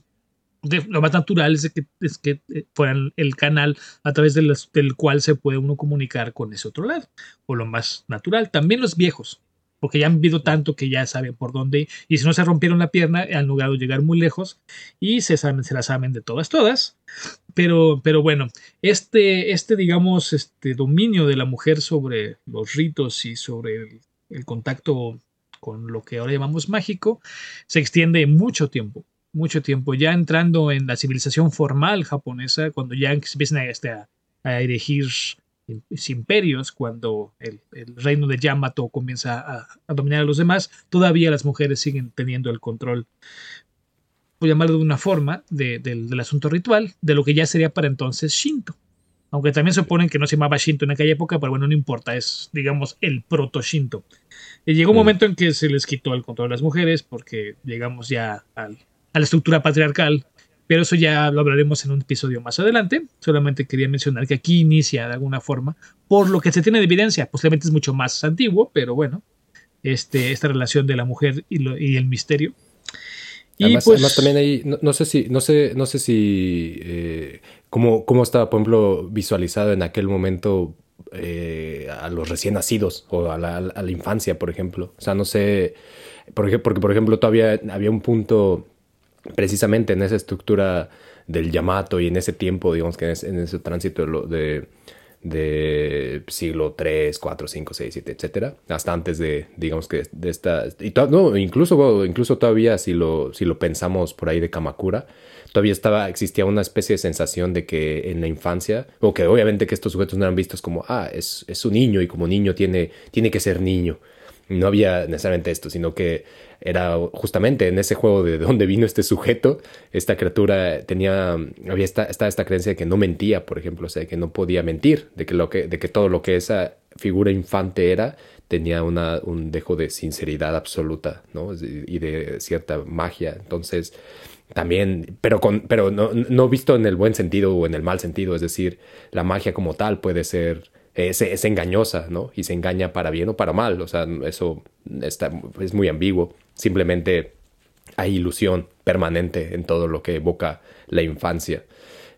de- lo más natural es que, es que eh, fueran el canal a través de del cual se puede uno comunicar con ese otro lado, o lo más natural. También los viejos, porque ya han vivido tanto que ya saben por dónde, y si no se rompieron la pierna, han logrado llegar muy lejos y se, saben, la saben de todas, todas. Pero, pero bueno, este, este, digamos, este dominio de la mujer sobre los ritos y sobre el, contacto con lo que ahora llamamos mágico, se extiende mucho tiempo mucho tiempo. Ya entrando en la civilización formal japonesa, cuando ya empiezan a, este, a, a erigir imperios, cuando el, el, reino de Yamato comienza a, a, dominar a los demás, todavía las mujeres siguen teniendo el control, por llamarlo de una forma, de, de, del asunto ritual, de lo que ya sería para entonces Shinto. Aunque también suponen que no se llamaba Shinto en aquella época, pero bueno, no importa, es, digamos, el proto-Shinto. Y llegó un momento en que se les quitó el control de las mujeres, porque llegamos ya al, a la estructura patriarcal, pero eso ya lo hablaremos en un episodio más adelante. Solamente quería mencionar que aquí inicia de alguna forma, por lo que se tiene de evidencia, posiblemente es mucho más antiguo, pero bueno, este, esta relación de la mujer y, lo, y el misterio. Y además, pues, además, también ahí, no, no, sé si, no sé, no sé si eh, cómo, cómo estaba, por ejemplo, visualizado en aquel momento eh, a los recién nacidos o a la, a la, infancia, por ejemplo. O sea, no sé, porque, porque por ejemplo todavía había un punto precisamente en esa estructura del Yamato y en ese tiempo, digamos que en ese, en ese tránsito de, de, siglo 3, 4, 5, 6, 7, etcétera, hasta antes de, digamos que de esta, y no, incluso, incluso todavía si lo, si lo pensamos por ahí de Kamakura, todavía estaba, existía una especie de sensación de que en la infancia, o que obviamente que estos sujetos no eran vistos como, ah, es, es un niño y como niño tiene, tiene que ser niño. No había necesariamente esto, sino que era justamente en ese juego de dónde vino este sujeto, esta criatura tenía, había esta, esta, esta creencia de que no mentía, por ejemplo, o sea, que no podía mentir, de que, lo que, de que todo lo que esa figura infante era tenía una, un dejo de sinceridad absoluta, ¿no? Y de cierta magia. Entonces, también, pero, con, pero no, no visto en el buen sentido o en el mal sentido, es decir, la magia como tal puede ser es, es, engañosa, ¿no? Y se engaña para bien o para mal, o sea, eso está, es muy ambiguo. Simplemente hay ilusión permanente en todo lo que evoca la infancia.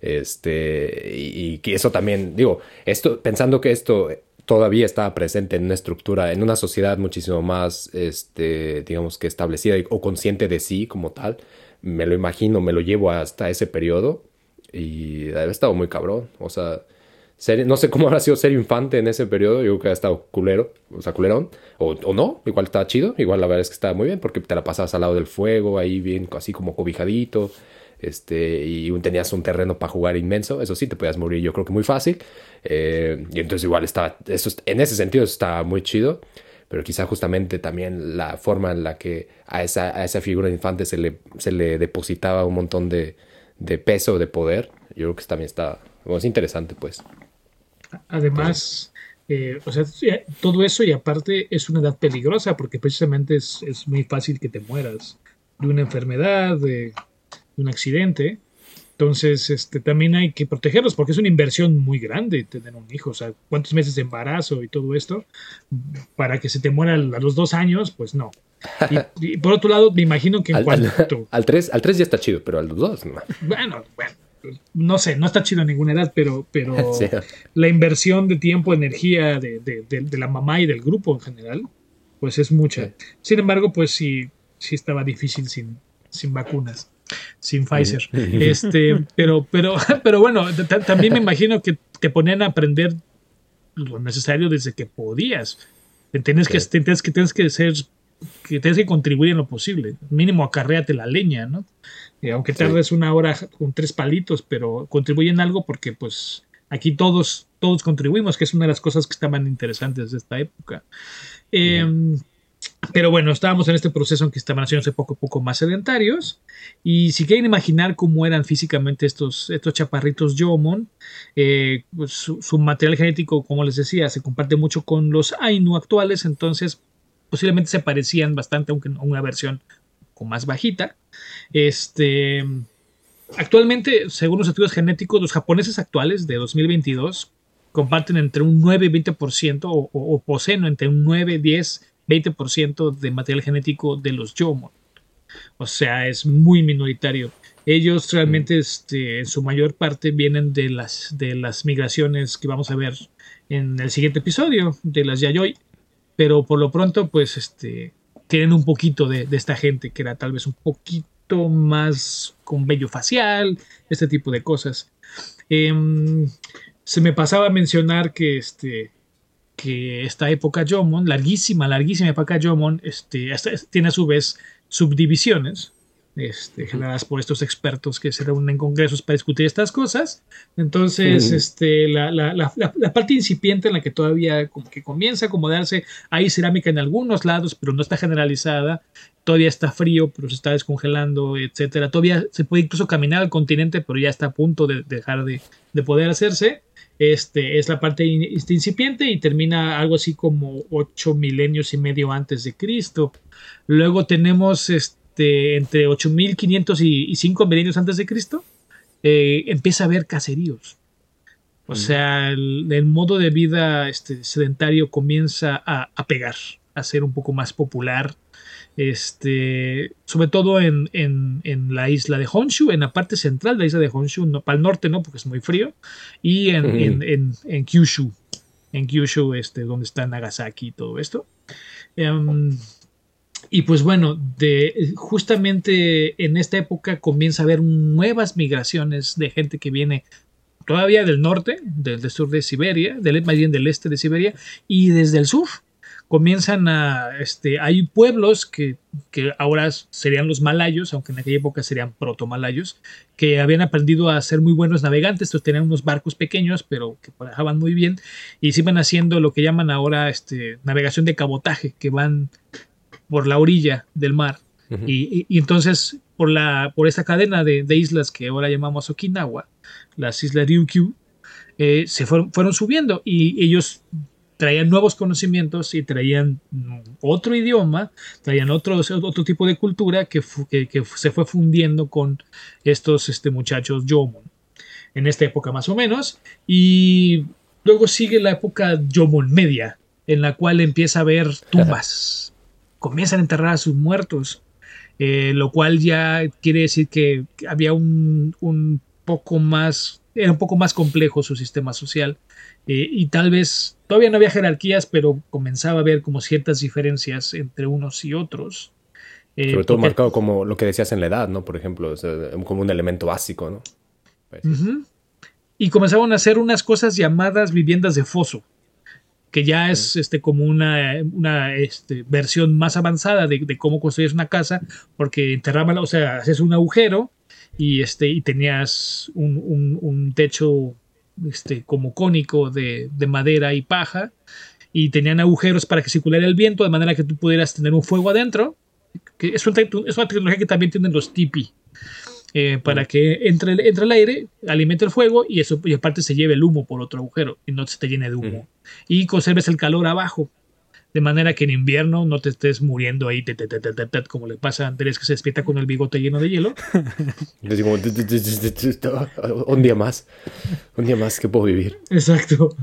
Este, y, y eso también, digo, esto, pensando que esto todavía estaba presente en una estructura, en una sociedad muchísimo más, este, digamos que establecida o consciente de sí como tal, me lo imagino, me lo llevo hasta ese periodo y ha estado muy cabrón, o sea, no sé cómo habrá sido ser infante en ese periodo. Yo creo que ha estado culero, o sea, culerón. O, no, igual estaba chido. Igual la verdad es que estaba muy bien porque te la pasabas al lado del fuego, ahí bien, así como cobijadito. Este, y tenías un terreno para jugar inmenso. Eso sí, te podías morir, yo creo que muy fácil. Eh, y entonces, igual estaba, eso, en ese sentido, estaba muy chido. Pero quizá justamente también la forma en la que a esa, a esa figura de infante se le, se le depositaba un montón de, de peso, de poder. Yo creo que también está, es interesante, pues. Además, eh, o sea, todo eso y aparte es una edad peligrosa porque precisamente es, es muy fácil que te mueras de una enfermedad, de, de, un accidente. Entonces, este, también hay que protegerlos porque es una inversión muy grande tener un hijo. O sea, cuántos meses de embarazo y todo esto para que se te muera a los dos años, pues no. Y, y por otro lado, me imagino que en al, cuanto... Al 3 al tres ya está chido, pero a los dos no. Bueno, bueno no sé, no está chido a ninguna edad, pero, pero sí. la inversión de tiempo, energía de, de, de, de, la mamá y del grupo en general, pues es mucha. Sí. Sin embargo, pues sí, sí estaba difícil sin, sin vacunas, sin Pfizer. este, pero, pero, pero bueno, también me imagino que te ponían a aprender lo necesario desde que podías. Tienes que, tienes que, tienes que ser, que tienes que contribuir en lo posible. Mínimo acarréate la leña, ¿no? Eh, aunque tardes sí. una hora con tres palitos, pero contribuyen algo porque pues aquí todos, todos contribuimos, que es una de las cosas que estaban interesantes de esta época. Eh, pero bueno, estábamos en este proceso en que estaban haciéndose poco a poco más sedentarios. Y si quieren imaginar cómo eran físicamente estos, estos chaparritos Yomon, eh, pues su, su, material genético, como les decía, se comparte mucho con los Ainu actuales, entonces posiblemente se parecían bastante, aunque a una versión con más bajita. Este, actualmente, según los estudios genéticos, los japoneses actuales de 2022 comparten entre un 9 y 20% o, o, o poseen entre un 9, 10, 20% de material genético de los Yomon. O sea, es muy minoritario. Ellos realmente este, en su mayor parte vienen de las, de las migraciones que vamos a ver en el siguiente episodio, de las Yayoi. Pero por lo pronto, pues este, tienen un poquito de, esta gente que era tal vez un poquito más con vello facial, este tipo de cosas. Eh, se me pasaba mencionar que este que esta época Jomon, larguísima, larguísima época Jomon, este, tiene a su vez subdivisiones. Este, generadas por estos expertos que se reúnen en congresos para discutir estas cosas. Entonces, este, la, la, la, la, parte incipiente en la que todavía como que comienza a acomodarse, hay cerámica en algunos lados, pero no está generalizada. Todavía está frío, pero se está descongelando, etcétera. Todavía se puede incluso caminar al continente, pero ya está a punto de dejar de, de poder hacerse. Este es la parte este, incipiente y termina algo así como ocho milenios y medio antes de Cristo. Luego tenemos este este, entre 8500 y, y 5 milenios antes de Cristo, eh, empieza a haber caseríos. O mm. sea, el, modo de vida este, sedentario comienza a, pegar, a ser un poco más popular. Este, sobre todo en, la isla de Honshu, en la parte central de la isla de Honshu, no, para el norte no, porque es muy frío, y en, en, Kyushu, en Kyushu, este, donde está Nagasaki y todo esto. Em, y pues bueno, de, justamente en esta época comienza a haber nuevas migraciones de gente que viene todavía del norte, del, sur de Siberia, del, más bien del este de Siberia, y desde el sur. Comienzan a, este, hay pueblos que, que ahora serían los malayos, aunque en aquella época serían proto-malayos, que habían aprendido a ser muy buenos navegantes, entonces tenían unos barcos pequeños, pero que manejaban muy bien, y se iban haciendo lo que llaman ahora este, navegación de cabotaje, que van por la orilla del mar. y, entonces, por, la, por esta cadena de, islas que ahora llamamos Okinawa, las islas Ryukyu, eh, se fueron, fueron subiendo y ellos traían nuevos conocimientos y traían otro idioma, traían otro, otro tipo de cultura que, que, se fue fundiendo con estos este, muchachos Yomon. En esta época más o menos. Y luego sigue la época Yomon media, en la cual empieza a haber tumbas comienzan a enterrar a sus muertos, eh, lo cual ya quiere decir que había un, poco más, era un poco más complejo su sistema social eh, y tal vez todavía no había jerarquías, pero comenzaba a haber como ciertas diferencias entre unos y otros. Eh, Sobre todo marcado como lo que decías en la edad, ¿no? Por ejemplo, como un elemento básico, ¿no? Pues y comenzaban a hacer unas cosas llamadas viviendas de foso que ya es este, como una, una este, versión más avanzada de, cómo construir una casa, porque enterraban, o sea, haces un agujero y, este, y tenías un, un, techo este, como cónico de, de, madera y paja, y tenían agujeros para que circulara el viento, de manera que tú pudieras tener un fuego adentro. Que es, una, es una tecnología que también tienen los tipi. Eh, para que entre, entre el aire, alimente el fuego y eso y aparte se lleve el humo por otro agujero y no se te llene de humo. Y conserves el calor abajo. De manera que en invierno no te estés muriendo ahí, como le pasa a Andrés que se despierta con el bigote lleno de hielo. un día más, un día más que puedo vivir. Exacto.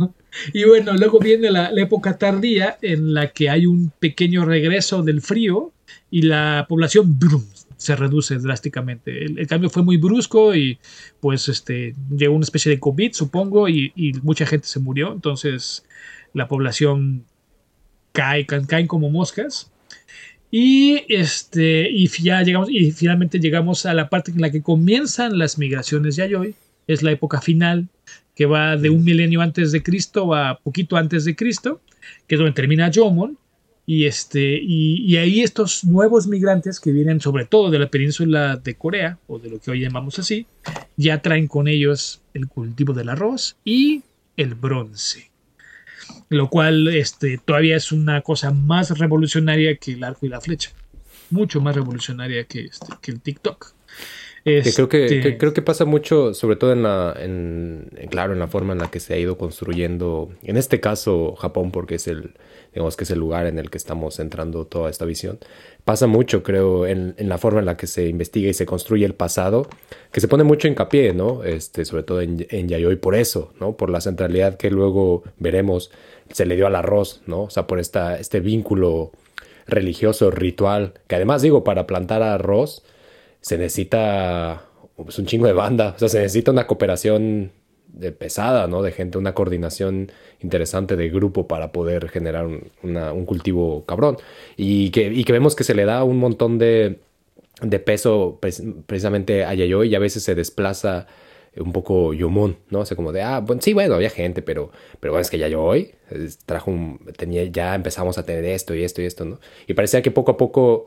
Y bueno, luego viene la, la época tardía en la que hay un pequeño regreso del frío y la población se reduce drásticamente. El, cambio fue muy brusco y pues este, llegó una especie de COVID, supongo, y, mucha gente se murió. Entonces la población cae, caen como moscas. Y, este, y, ya llegamos, y finalmente llegamos a la parte en la que comienzan las migraciones Yayoi. Es la época final que va de un milenio antes de Cristo a poquito antes de Cristo, que es donde termina Jomon. Y, este, y, ahí estos nuevos migrantes que vienen sobre todo de la península de Corea, o de lo que hoy llamamos así, ya traen con ellos el cultivo del arroz y el bronce. Lo cual este, todavía es una cosa más revolucionaria que el arco y la flecha. Mucho más revolucionaria que, este, que el TikTok. Creo, que, este creo que pasa mucho, sobre todo en la, en, claro, en la forma en la que se ha ido construyendo, en este caso Japón, porque es el, digamos que es el lugar en el que estamos centrando toda esta visión. Pasa mucho, creo, en, la forma en la que se investiga y se construye el pasado, que se pone mucho hincapié, ¿no? Este, sobre todo en, en Yayoi por eso, ¿no? Por la centralidad que luego veremos se le dio al arroz, ¿no? O sea, por esta, este vínculo religioso, ritual, que además digo, para plantar arroz se necesita pues, un chingo de banda, o sea, se necesita una cooperación pesada, ¿no? De gente, una coordinación interesante de grupo para poder generar un, cultivo cabrón. Y que, y que vemos que se le da un montón de, de peso precisamente a Yayoi y a veces se desplaza un poco Yomon, ¿no? O como de, ah, bueno, sí, bueno, había gente, pero, pero bueno, es que Yayoi trajo un, tenía, ya empezamos a tener esto y esto y esto, ¿no? Y parecía que poco a poco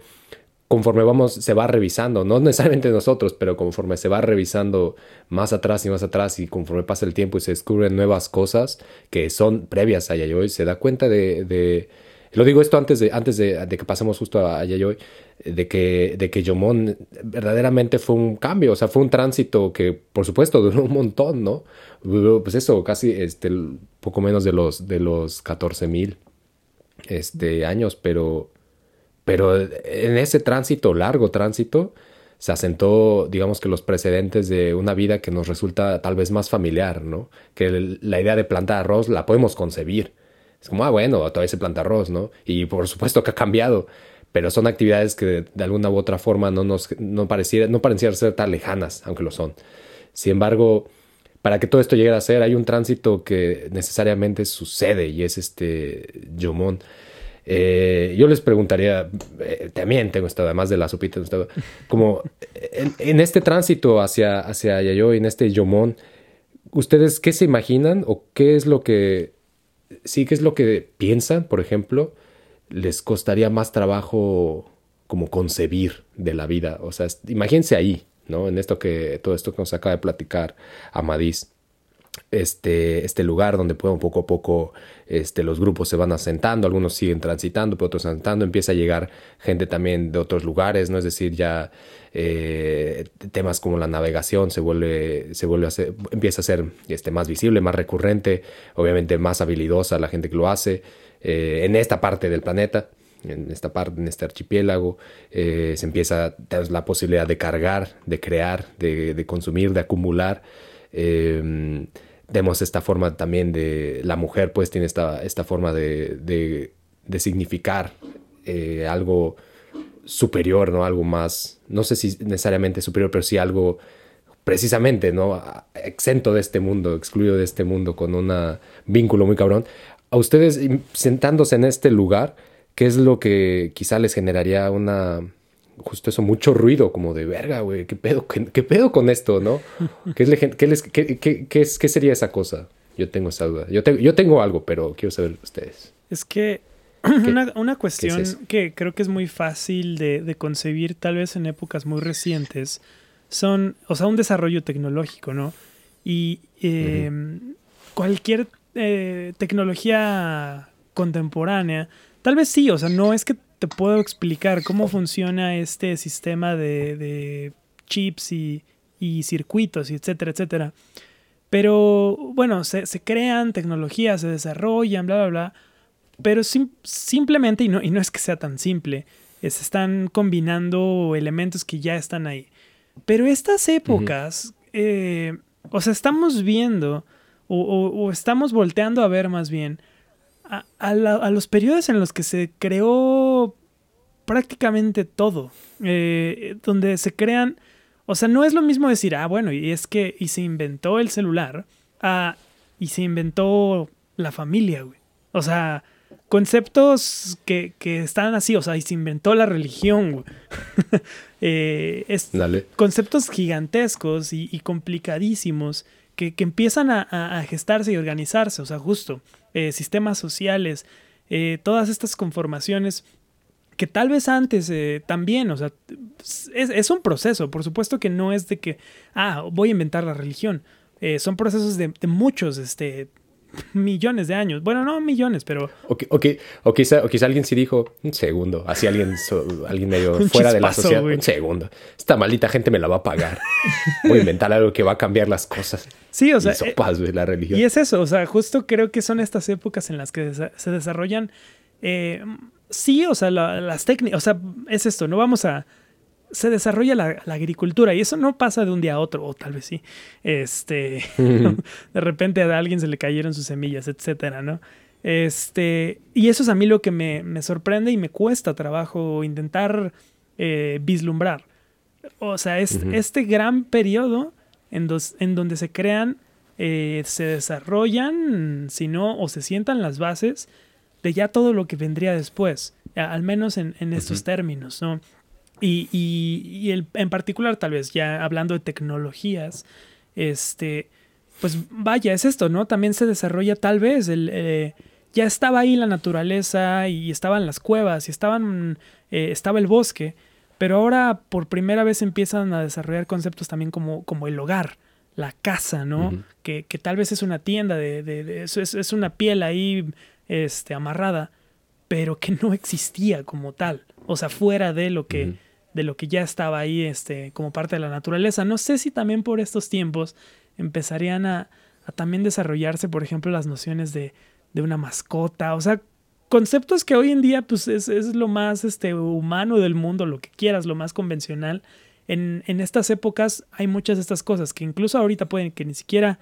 conforme vamos, se va revisando, no necesariamente nosotros, pero conforme se va revisando más atrás y más atrás y conforme pasa el tiempo y se descubren nuevas cosas que son previas a Yayoi, se da cuenta de, lo digo esto antes de, antes de, de que pasemos justo a, Yayoi, de que, de que Yomon verdaderamente fue un cambio, o sea, fue un tránsito que por supuesto duró un montón, ¿no? pues eso, casi este, poco menos de los, de los 14 mil este, años, pero pero en ese tránsito, largo tránsito, se asentó, digamos que los precedentes de una vida que nos resulta tal vez más familiar, ¿no? Que la idea de plantar arroz la podemos concebir. Es como, ah, bueno, todavía se planta arroz, ¿no? Y por supuesto que ha cambiado, pero son actividades que de alguna u otra forma no nos no pareciera, no parecieran ser tan lejanas, aunque lo son. Sin embargo, para que todo esto llegue a ser, hay un tránsito que necesariamente sucede y es este Yomón. Eh, yo les preguntaría, eh, también tengo esto, además de la sopita, como en, este tránsito hacia, hacia Yayoi, en este Yomón, ¿ustedes qué se imaginan o qué es lo que, sí, qué es lo que piensan, por ejemplo, les costaría más trabajo como concebir de la vida? O sea, imagínense ahí, ¿no? En esto que, todo esto que nos acaba de platicar Amadís este, este lugar donde poco a poco este, los grupos se van asentando, algunos siguen transitando, pero otros asentando, empieza a llegar gente también de otros lugares, ¿no? Es decir, ya eh, temas como la navegación se vuelve, se vuelve a ser, empieza a ser este, más visible, más recurrente, obviamente más habilidosa la gente que lo hace eh, en esta parte del planeta. En esta parte, en este archipiélago, eh, se empieza la posibilidad de cargar, de crear, de, de consumir, de acumular. Eh, vemos esta forma también de la mujer pues tiene esta, esta forma de, de, significar eh, algo superior, ¿no? Algo más, no sé si necesariamente superior, pero sí algo precisamente, ¿no? Exento de este mundo, excluido de este mundo, con un vínculo muy cabrón. A ustedes, sentándose en este lugar, ¿qué es lo que quizá les generaría una, justo eso, mucho ruido, como de verga, güey, ¿qué pedo, qué, pedo con esto, no? ¿Qué, es, qué, les, qué, qué, es, ¿Qué sería esa cosa? Yo tengo esa duda. Yo, yo tengo algo, pero quiero saber ustedes. Es que una, una, cuestión que creo que es muy fácil de, de, concebir, tal vez en épocas muy recientes, son, o sea, un desarrollo tecnológico, ¿no? Y em, cualquier eh, tecnología contemporánea, tal vez sí, o sea, no es que te puedo explicar cómo funciona este sistema de, chips y, circuitos, y etcétera, etcétera. Pero bueno, se, crean tecnologías, se desarrollan, bla, bla, bla. Pero simplemente, y no, y no es que sea tan simple, se están combinando elementos que ya están ahí. Pero estas épocas, eh, o sea, estamos viendo, o, estamos volteando a ver más bien, a, los periodos en los que se creó prácticamente todo, eh, donde se crean, o sea, no es lo mismo decir, ah, bueno, y es que, y se inventó el celular, ah, y se inventó la familia, güey. O sea, conceptos que, están así, o sea, y se inventó la religión, güey. Eh, conceptos gigantescos y, complicadísimos que, empiezan a, gestarse y organizarse, o sea, justo. Eh, sistemas sociales, eh, todas estas conformaciones que tal vez antes eh, también, o sea, es, un proceso, por supuesto que no es de que, ah, voy a inventar la religión, son procesos de, de, muchos, este, millones de años. Bueno, no millones, pero... O, o, quizá, o quizá alguien sí dijo, un segundo, así alguien, alguien medio fuera de la sociedad, un segundo, esta maldita gente me la va a pagar. Voy a inventar algo que va a cambiar las cosas. Sí, o sea... Y, eh, la religión. y es eso, o sea, justo creo que son estas épocas en las que se desarrollan... Eh, sí, o sea, las técnicas, o sea, es esto, no vamos a se desarrolla la, agricultura y eso no pasa de un día a otro, o tal vez sí. Este, de repente a alguien se le cayeron sus semillas, etcétera, ¿no? Este, y eso es a mí lo que me, sorprende y me cuesta trabajo intentar eh, vislumbrar. O sea, es este gran periodo en, en donde se crean, eh, se desarrollan, si no, o se sientan las bases de ya todo lo que vendría después, al menos en, estos términos, ¿no? Y, y, el, en particular, tal vez ya hablando de tecnologías, este, pues vaya, es esto, ¿no? También se desarrolla tal vez el... Eh, ya estaba ahí la naturaleza y estaban las cuevas y estaban, eh, estaba el bosque, Pero ahora por primera vez empiezan a desarrollar conceptos también como, como el hogar, la casa, ¿no? Que, que tal vez es una tienda de, de- de- es, una piel ahí este, amarrada, pero que no existía como tal. O sea, fuera de lo que. De lo que ya estaba ahí este, como parte de la naturaleza. No sé si también por estos tiempos empezarían a, también desarrollarse, por ejemplo, las nociones de, de una mascota. O sea, conceptos que hoy en día pues, es, es lo más este, humano del mundo, lo que quieras, lo más convencional. En, en estas épocas hay muchas de estas cosas que incluso ahorita pueden que ni siquiera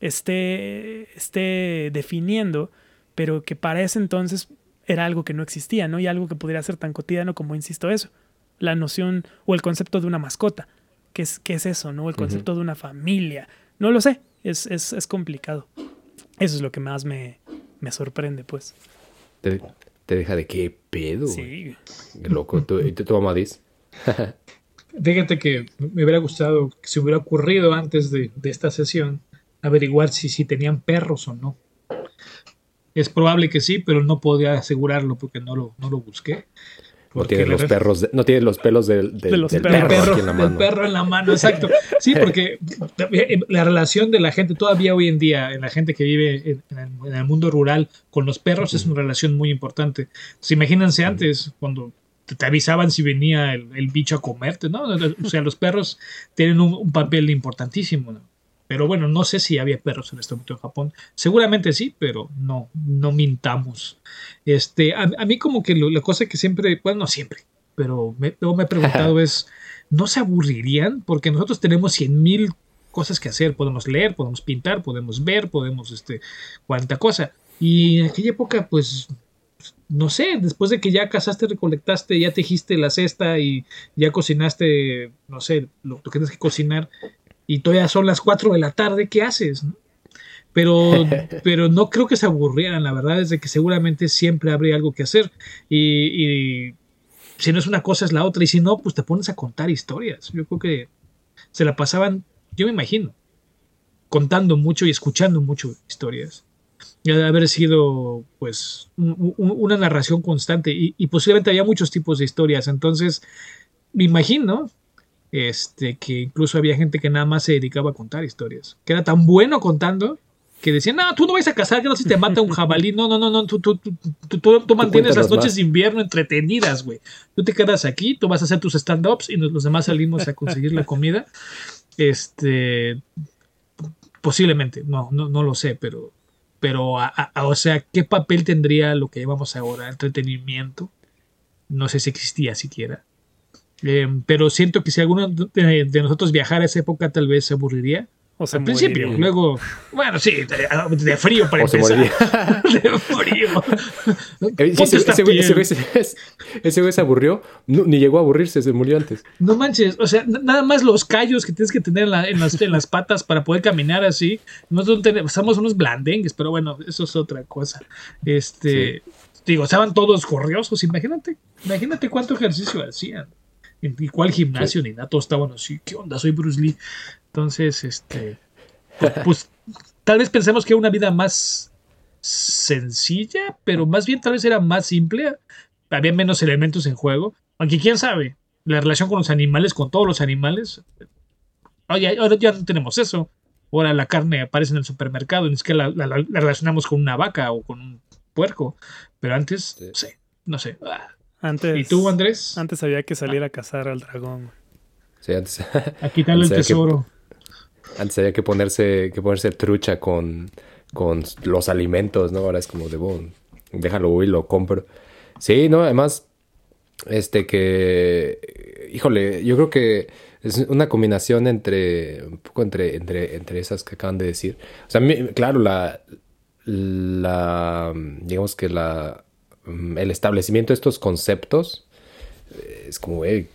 esté, esté definiendo, pero que para ese entonces era algo que no existía, ¿no? Y algo que podría ser tan cotidiano como, insisto, eso. La noción o el concepto de una mascota. ¿Qué es, qué es eso, no? El concepto de una familia. No lo sé. Es, es, es complicado. Eso es lo que más me, me sorprende, pues. Te, te deja de qué pedo. Sí. Qué loco. ¿Tú, ¿Y tú, tu mamá dice? Fíjate que me hubiera gustado que se hubiera ocurrido antes de, de esta sesión averiguar si, si tenían perros o no. Es probable que sí, pero no podía asegurarlo porque no lo, no lo busqué. No Porque tiene los perros, de- no tiene los pelos del, del- De los del perros. perro, perro, aquí en la del mano. perro en la mano, exacto. Sí, porque la relación de la gente todavía hoy en día, en la gente que vive en, en el, en el mundo rural con los perros es una relación muy importante. Entonces, imagínense antes, cuando te, te avisaban si venía el, el bicho a comerte, ¿no? O sea, los perros tienen un, un papel importantísimo, ¿no? Pero bueno, no sé si había perros en este momento en Japón. Seguramente sí, pero no, no mintamos. Este, a, a mí como que lo- la cosa que siempre, bueno, no siempre, pero me, me he preguntado es, ¿no se aburrirían? Porque nosotros tenemos cien mil cosas que hacer. Podemos leer, podemos pintar, podemos ver, podemos, este, cuánta cosa. Y en aquella época, pues, no sé, después de que ya cazaste, recolectaste, ya tejiste la cesta y ya cocinaste, no sé, lo, lo que tienes que cocinar, y todavía son las 4 de la tarde, ¿qué haces? no? Pero, pero no creo que se aburrieran, la verdad es de que seguramente siempre habría algo que hacer. Y, y si no es una cosa es la otra, y si no, pues te pones a contar historias. Yo creo que se la pasaban, yo me imagino, contando mucho y escuchando mucho historias. Y de haber sido, pues, un- un- una narración constante. Y, y posiblemente había muchos tipos de historias. Entonces, me imagino este, que incluso había gente que nada más se dedicaba a contar historias. Que era tan bueno contando que decían, no, tú no vas a casar, que no si te mata un jabalí. No, no, no, no, tú, tú, tú, tú- mantienes las noches de invierno entretenidas, güey. Tú te quedas aquí, tú vas a hacer tus stand-ups y los demás salimos a conseguir la comida. Este, posiblemente, no, no, no lo sé, pero, pero, a- a- o sea, ¿qué papel tendría lo que llevamos ahora? Entretenimiento. No sé si existía siquiera. Eh, pero siento que si alguno de, de nosotros viajara a esa época, tal vez se aburriría. O se Al principio, moriría. luego, bueno, sí, de, de frío para O se empezar. de frío. Ese, güey, ese piel. güey se, ese güey se aburrió. No, ni llegó a aburrirse, se murió antes. No manches, o sea, nada más los callos que tienes que tener en, la- en las, en las patas para poder caminar así. Nosotros tenemos, somos unos blandengues, pero bueno, eso es otra cosa. Este, digo, estaban todos corriosos, imagínate, imagínate cuánto ejercicio hacían. Y y cuál gimnasio ni nada, todos estaban así, ¿qué onda? Soy Bruce Lee. Entonces, este, pues, pues, tal vez pensemos que era una vida más sencilla, pero más bien tal vez era más simple. Había menos elementos en juego. Aunque quién sabe, la relación con los animales, con todos los animales. Oye, ahora ya no tenemos eso. Ahora la carne aparece en el supermercado, ni es que la, la- la relacionamos con una vaca o con un puerco. Pero antes, Sí. no sé, no sé. Ah. Antes, ¿Y tú, Andrés? antes había que salir a cazar al dragón. güey. Sí, antes, A quitarle el que- tesoro. antes había que ponerse, que ponerse trucha con, con los alimentos, ¿no? Ahora es como de, bueno, déjalo voy y lo compro. Sí, no, además, este que, híjole, yo creo que es una combinación entre, un poco entre, entre, entre esas que acaban de decir. O sea, claro, la, la, digamos que la, el establecimiento de estos conceptos eh, es como, eh,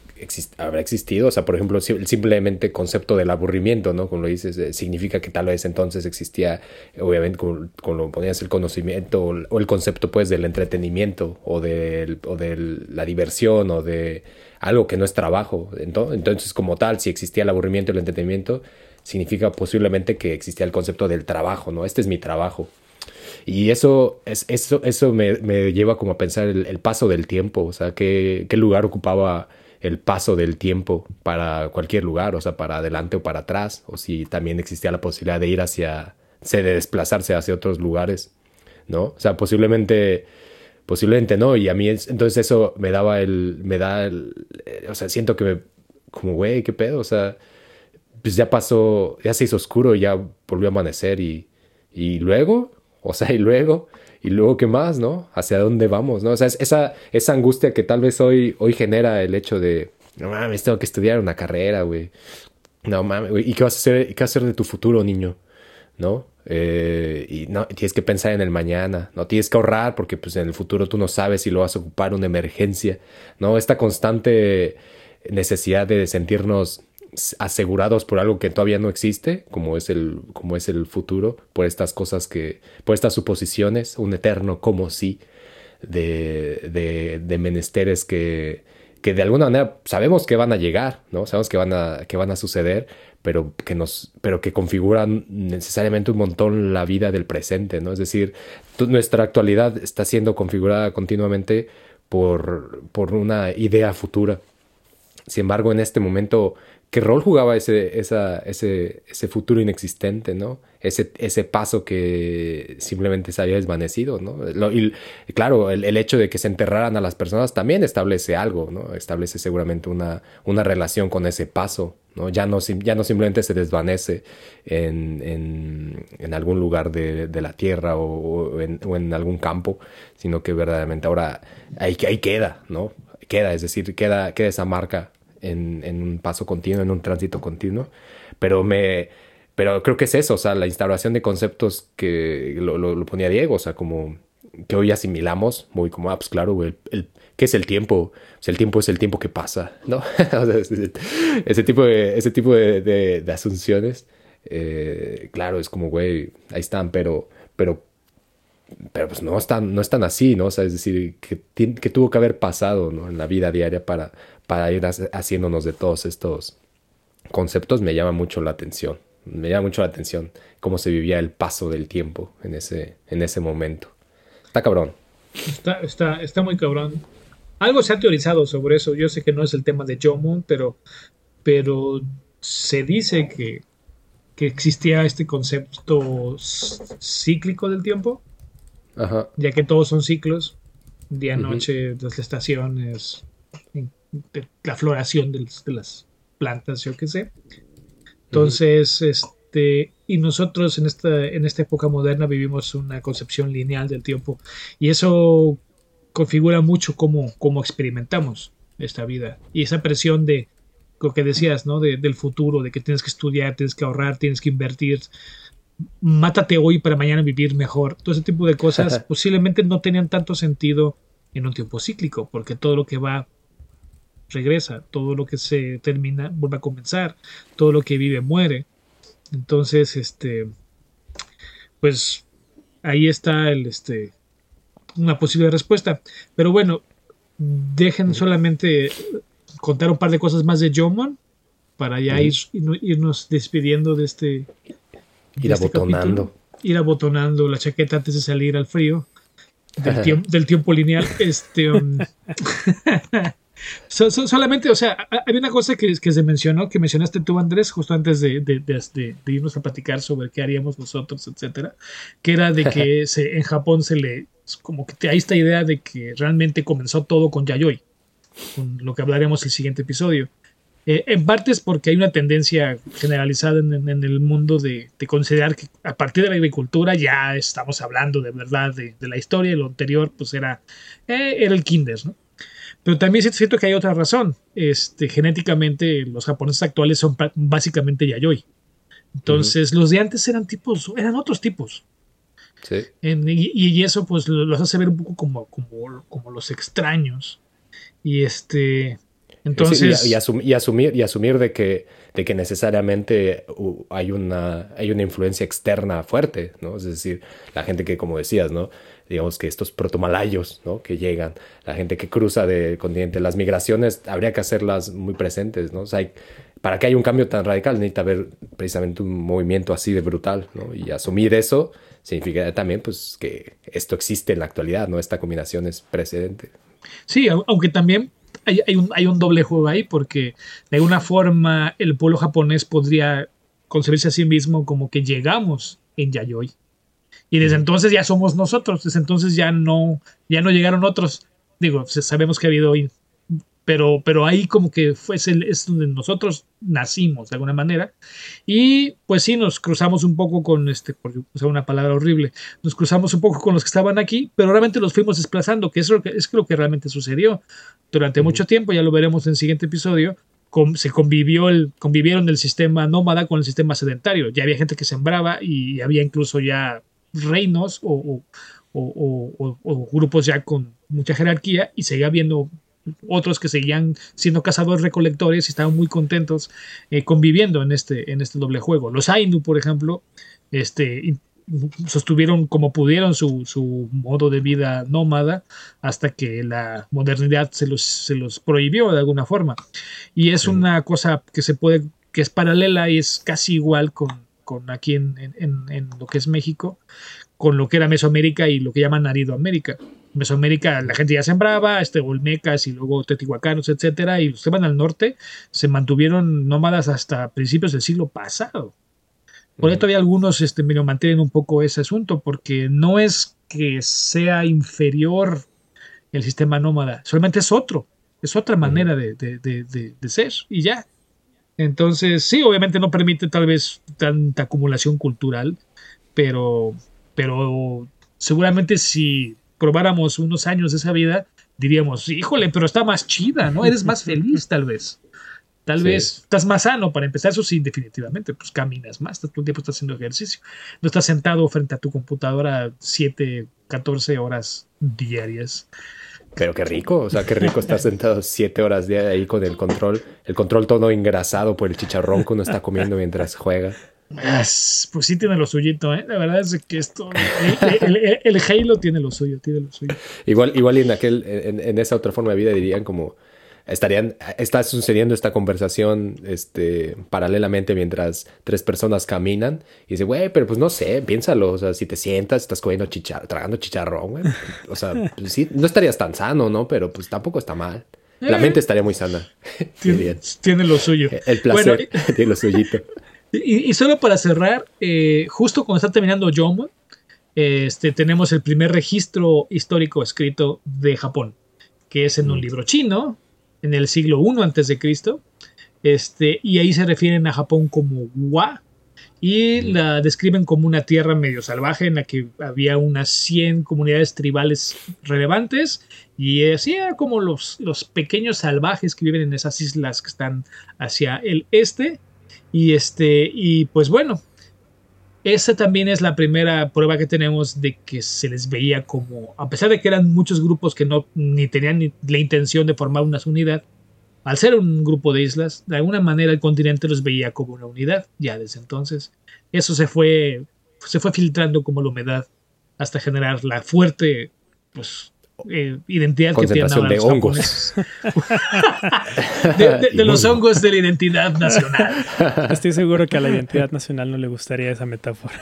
habrá existido, o sea, por ejemplo, el simplemente concepto del aburrimiento, ¿no? Como lo dices, eh, significa que tal vez entonces existía, obviamente, como, lo ponías, el conocimiento o el- concepto, pues, del entretenimiento o de o del- la diversión o de algo que no es trabajo. Ento- Entonces, como tal, si existía el aburrimiento y el entretenimiento, significa posiblemente que existía el concepto del trabajo, ¿no? Este es mi trabajo. Y eso, es, eso, eso me, me lleva como a pensar el, paso del tiempo, o sea, qué, qué lugar ocupaba el paso del tiempo para cualquier lugar, o sea, para adelante o para atrás, o si también existía la posibilidad de ir hacia, de desplazarse hacia otros lugares, ¿no? O sea, posiblemente, posiblemente no, y a mí entonces eso me daba el, me da el, o sea, siento que me, como, güey, qué pedo, o sea, pues ya pasó, ya se hizo oscuro ya volvió a amanecer y, y luego, o sea, y luego, y luego qué más, ¿no? ¿Hacia dónde vamos, no? O sea, esa, esa angustia que tal vez hoy, hoy genera el hecho de, no mames, tengo que estudiar una carrera, güey. No mames, güey. ¿Y qué vas a hacer, qué vas a hacer de tu futuro, niño? ¿No? Eh, y no, tienes que pensar en el mañana, no tienes que ahorrar porque pues en el futuro tú no sabes si lo vas a ocupar una emergencia, ¿no? Esta constante necesidad de sentirnos asegurados por algo que todavía no existe, como es el, como es el futuro, por estas cosas que, por estas suposiciones, un eterno como si de, de, de menesteres que, que de alguna manera sabemos que van a llegar, ¿no? Sabemos que van a, que van a suceder, pero que nos, pero que configuran necesariamente un montón la vida del presente, ¿no? Es decir, nuestra actualidad está siendo configurada continuamente por, por una idea futura. Sin embargo, en este momento qué rol jugaba ese, ese, ese futuro inexistente, ¿no? Ese, ese paso que simplemente se había desvanecido, ¿no? y claro, el, hecho de que se enterraran a las personas también establece algo, ¿no? Establece seguramente una, una relación con ese paso, ¿no? Ya no, ya no simplemente se desvanece en, en, en algún lugar de, de la tierra o, o, en, o, en, algún campo, sino que verdaderamente ahora ahí, ahí queda, ¿no? Queda, es decir, queda, queda esa marca en, en, un paso continuo, en un tránsito continuo, pero me... Pero creo que es eso, o sea, la instauración de conceptos que lo, lo, lo ponía Diego, o sea, como que hoy asimilamos, muy como, ah, pues claro, el, el, ¿qué es el tiempo? Sea, el tiempo es el tiempo que pasa, ¿no? o sea, ese, ese, tipo de, ese tipo de, de, de asunciones, eh, claro, es como, güey, ahí están, pero, pero, pero pues no están, no están así, ¿no? O sea, es decir, que, que tuvo que haber pasado, ¿no? En la vida diaria para, para ir haciéndonos de todos estos conceptos me llama mucho la atención. Me llama mucho la atención cómo se vivía el paso del tiempo en ese, en ese momento. Está cabrón. Está, está, está muy cabrón. Algo se ha teorizado sobre eso. Yo sé que no es el tema de Jomon, pero, pero se dice que, que existía este concepto cíclico del tiempo. Ajá. Ya que todos son ciclos. Día, noche, uh -huh. las estaciones, la floración de, de, las plantas, yo qué sé. Entonces, uh -huh. este, y nosotros en esta, en esta época moderna vivimos una concepción lineal del tiempo y eso configura mucho cómo, cómo experimentamos esta vida y esa presión de lo que decías, ¿no? De, del futuro, de que tienes que estudiar, tienes que ahorrar, tienes que invertir, mátate hoy para mañana vivir mejor. Todo ese tipo de cosas posiblemente no tenían tanto sentido en un tiempo cíclico, porque todo lo que va regresa, todo lo que se termina vuelve a comenzar, todo lo que vive muere. Entonces, este, pues ahí está el, este, una posible respuesta. Pero bueno, dejen solamente contar un par de cosas más de Jomon para ya ir, irnos despidiendo de este. Ir este abotonando. Capítulo. Ir abotonando la chaqueta antes de salir al frío. Del, tiempo, del tiempo lineal. Este. Um, So, so, solamente, o sea, hay una cosa que, que, se mencionó, que mencionaste tú, Andrés, justo antes de, de, de, de, irnos a platicar sobre qué haríamos nosotros, etcétera, que era de que se, en Japón se le, como que hay esta idea de que realmente comenzó todo con Yayoi, con lo que hablaremos el siguiente episodio. Eh, en parte es porque hay una tendencia generalizada en, en, en el mundo de, considerar que a partir de la agricultura ya estamos hablando de verdad de, la historia y lo anterior pues era, eh, era el kinder, ¿no? Pero también siento que hay otra razón. Este, genéticamente, los japoneses actuales son básicamente yayoi. Entonces, uh -huh. los de antes eran tipos, eran otros tipos. Sí. En, y, y, eso, pues, los hace ver un poco como, como, como los extraños. Y este. Entonces. Sí, y, y, asum y, asumir, y asumir de que, de que necesariamente hay una, hay una influencia externa fuerte, ¿no? Es decir, la gente que, como decías, ¿no? digamos que estos protomalayos ¿no? que llegan, la gente que cruza del continente, las migraciones habría que hacerlas muy presentes, ¿no? O sea, hay, para que haya un cambio tan radical necesita haber precisamente un movimiento así de brutal, ¿no? Y asumir eso significa también pues que esto existe en la actualidad, ¿no? Esta combinación es precedente. Sí, aunque también hay, hay, un, hay un doble juego ahí porque de alguna forma el pueblo japonés podría concebirse a sí mismo como que llegamos en Yayoi. Y desde entonces ya somos nosotros, desde entonces ya no, ya no llegaron otros. Digo, sabemos que ha habido pero, pero ahí como que fue, es, donde nosotros nacimos de alguna manera. Y pues sí, nos cruzamos un poco con, este, por usar una palabra horrible, nos cruzamos un poco con los que estaban aquí, pero realmente los fuimos desplazando, que es lo que, es lo que realmente sucedió. Durante mucho tiempo, ya lo veremos en el siguiente episodio, se convivió el, convivieron el sistema nómada con el sistema sedentario. Ya había gente que sembraba y había incluso ya reinos o, o grupos ya con mucha jerarquía y seguía habiendo otros que seguían siendo cazadores recolectores y estaban muy contentos eh, conviviendo en este, en este doble juego. Los Ainu, por ejemplo, este, sostuvieron como pudieron su, modo de vida nómada hasta que la modernidad se los, se los prohibió de alguna forma. Y es una cosa que se puede, que es paralela y es casi igual con, con aquí en, en, lo que es México, con lo que era Mesoamérica y lo que llaman Aridoamérica. Mesoamérica la gente ya sembraba, este, Olmecas y luego Teotihuacanos, etcétera, y los que van al norte se mantuvieron nómadas hasta principios del siglo pasado. Por eso todavía algunos este, mantienen un poco ese asunto, porque no es que sea inferior el sistema nómada, solamente es otro, es otra manera de, de ser y ya. Entonces, sí, obviamente no permite tal vez tanta acumulación cultural, pero, pero seguramente si probáramos unos años de esa vida, diríamos, híjole, pero está más chida, ¿no? Eres más feliz tal vez. Tal vez estás más sano para empezar, eso sí, definitivamente, pues caminas más, todo el tiempo estás haciendo ejercicio. No estás sentado frente a tu computadora 7, 14 horas diarias. Pero qué rico, o sea, qué rico estar sentado siete horas de ahí con el control, el control todo engrasado por el chicharrón que uno está comiendo mientras juega. Pues sí tiene lo suyito, ¿eh? La verdad es que esto, el, Halo tiene lo suyo, tiene lo suyo. Igual, igual en aquel, en, esa otra forma de vida dirían como, estarían, está sucediendo esta conversación, este, paralelamente mientras tres personas caminan y dice, güey, pero pues no sé, piénsalo, o sea, si te sientas, estás comiendo chicharrón, tragando chicharrón, güey, o sea, pues sí, no estarías tan sano, ¿no? Pero pues tampoco está mal. La eh. mente estaría muy sana. Tiene, lo suyo. El placer tiene lo suyito. Y, solo para cerrar, eh, justo cuando está terminando Jomon, este, tenemos el primer registro histórico escrito de Japón, que es en un libro chino, en el siglo I antes de Cristo, este, y ahí se refieren a Japón como Wa, y la describen como una tierra medio salvaje en la que había unas 100 comunidades tribales relevantes y así era como los, los pequeños salvajes que viven en esas islas que están hacia el este y este, y pues bueno, esa también es la primera prueba que tenemos de que se les veía como, a pesar de que eran muchos grupos que no ni tenían ni la intención de formar una unidad, al ser un grupo de islas, de alguna manera el continente los veía como una unidad, ya desde entonces. Eso se fue, se fue filtrando como la humedad hasta generar la fuerte pues, eh, identidad que tienen ahora de hongos. de, los hongos de la identidad nacional. Estoy seguro que a la identidad nacional no le gustaría esa metáfora.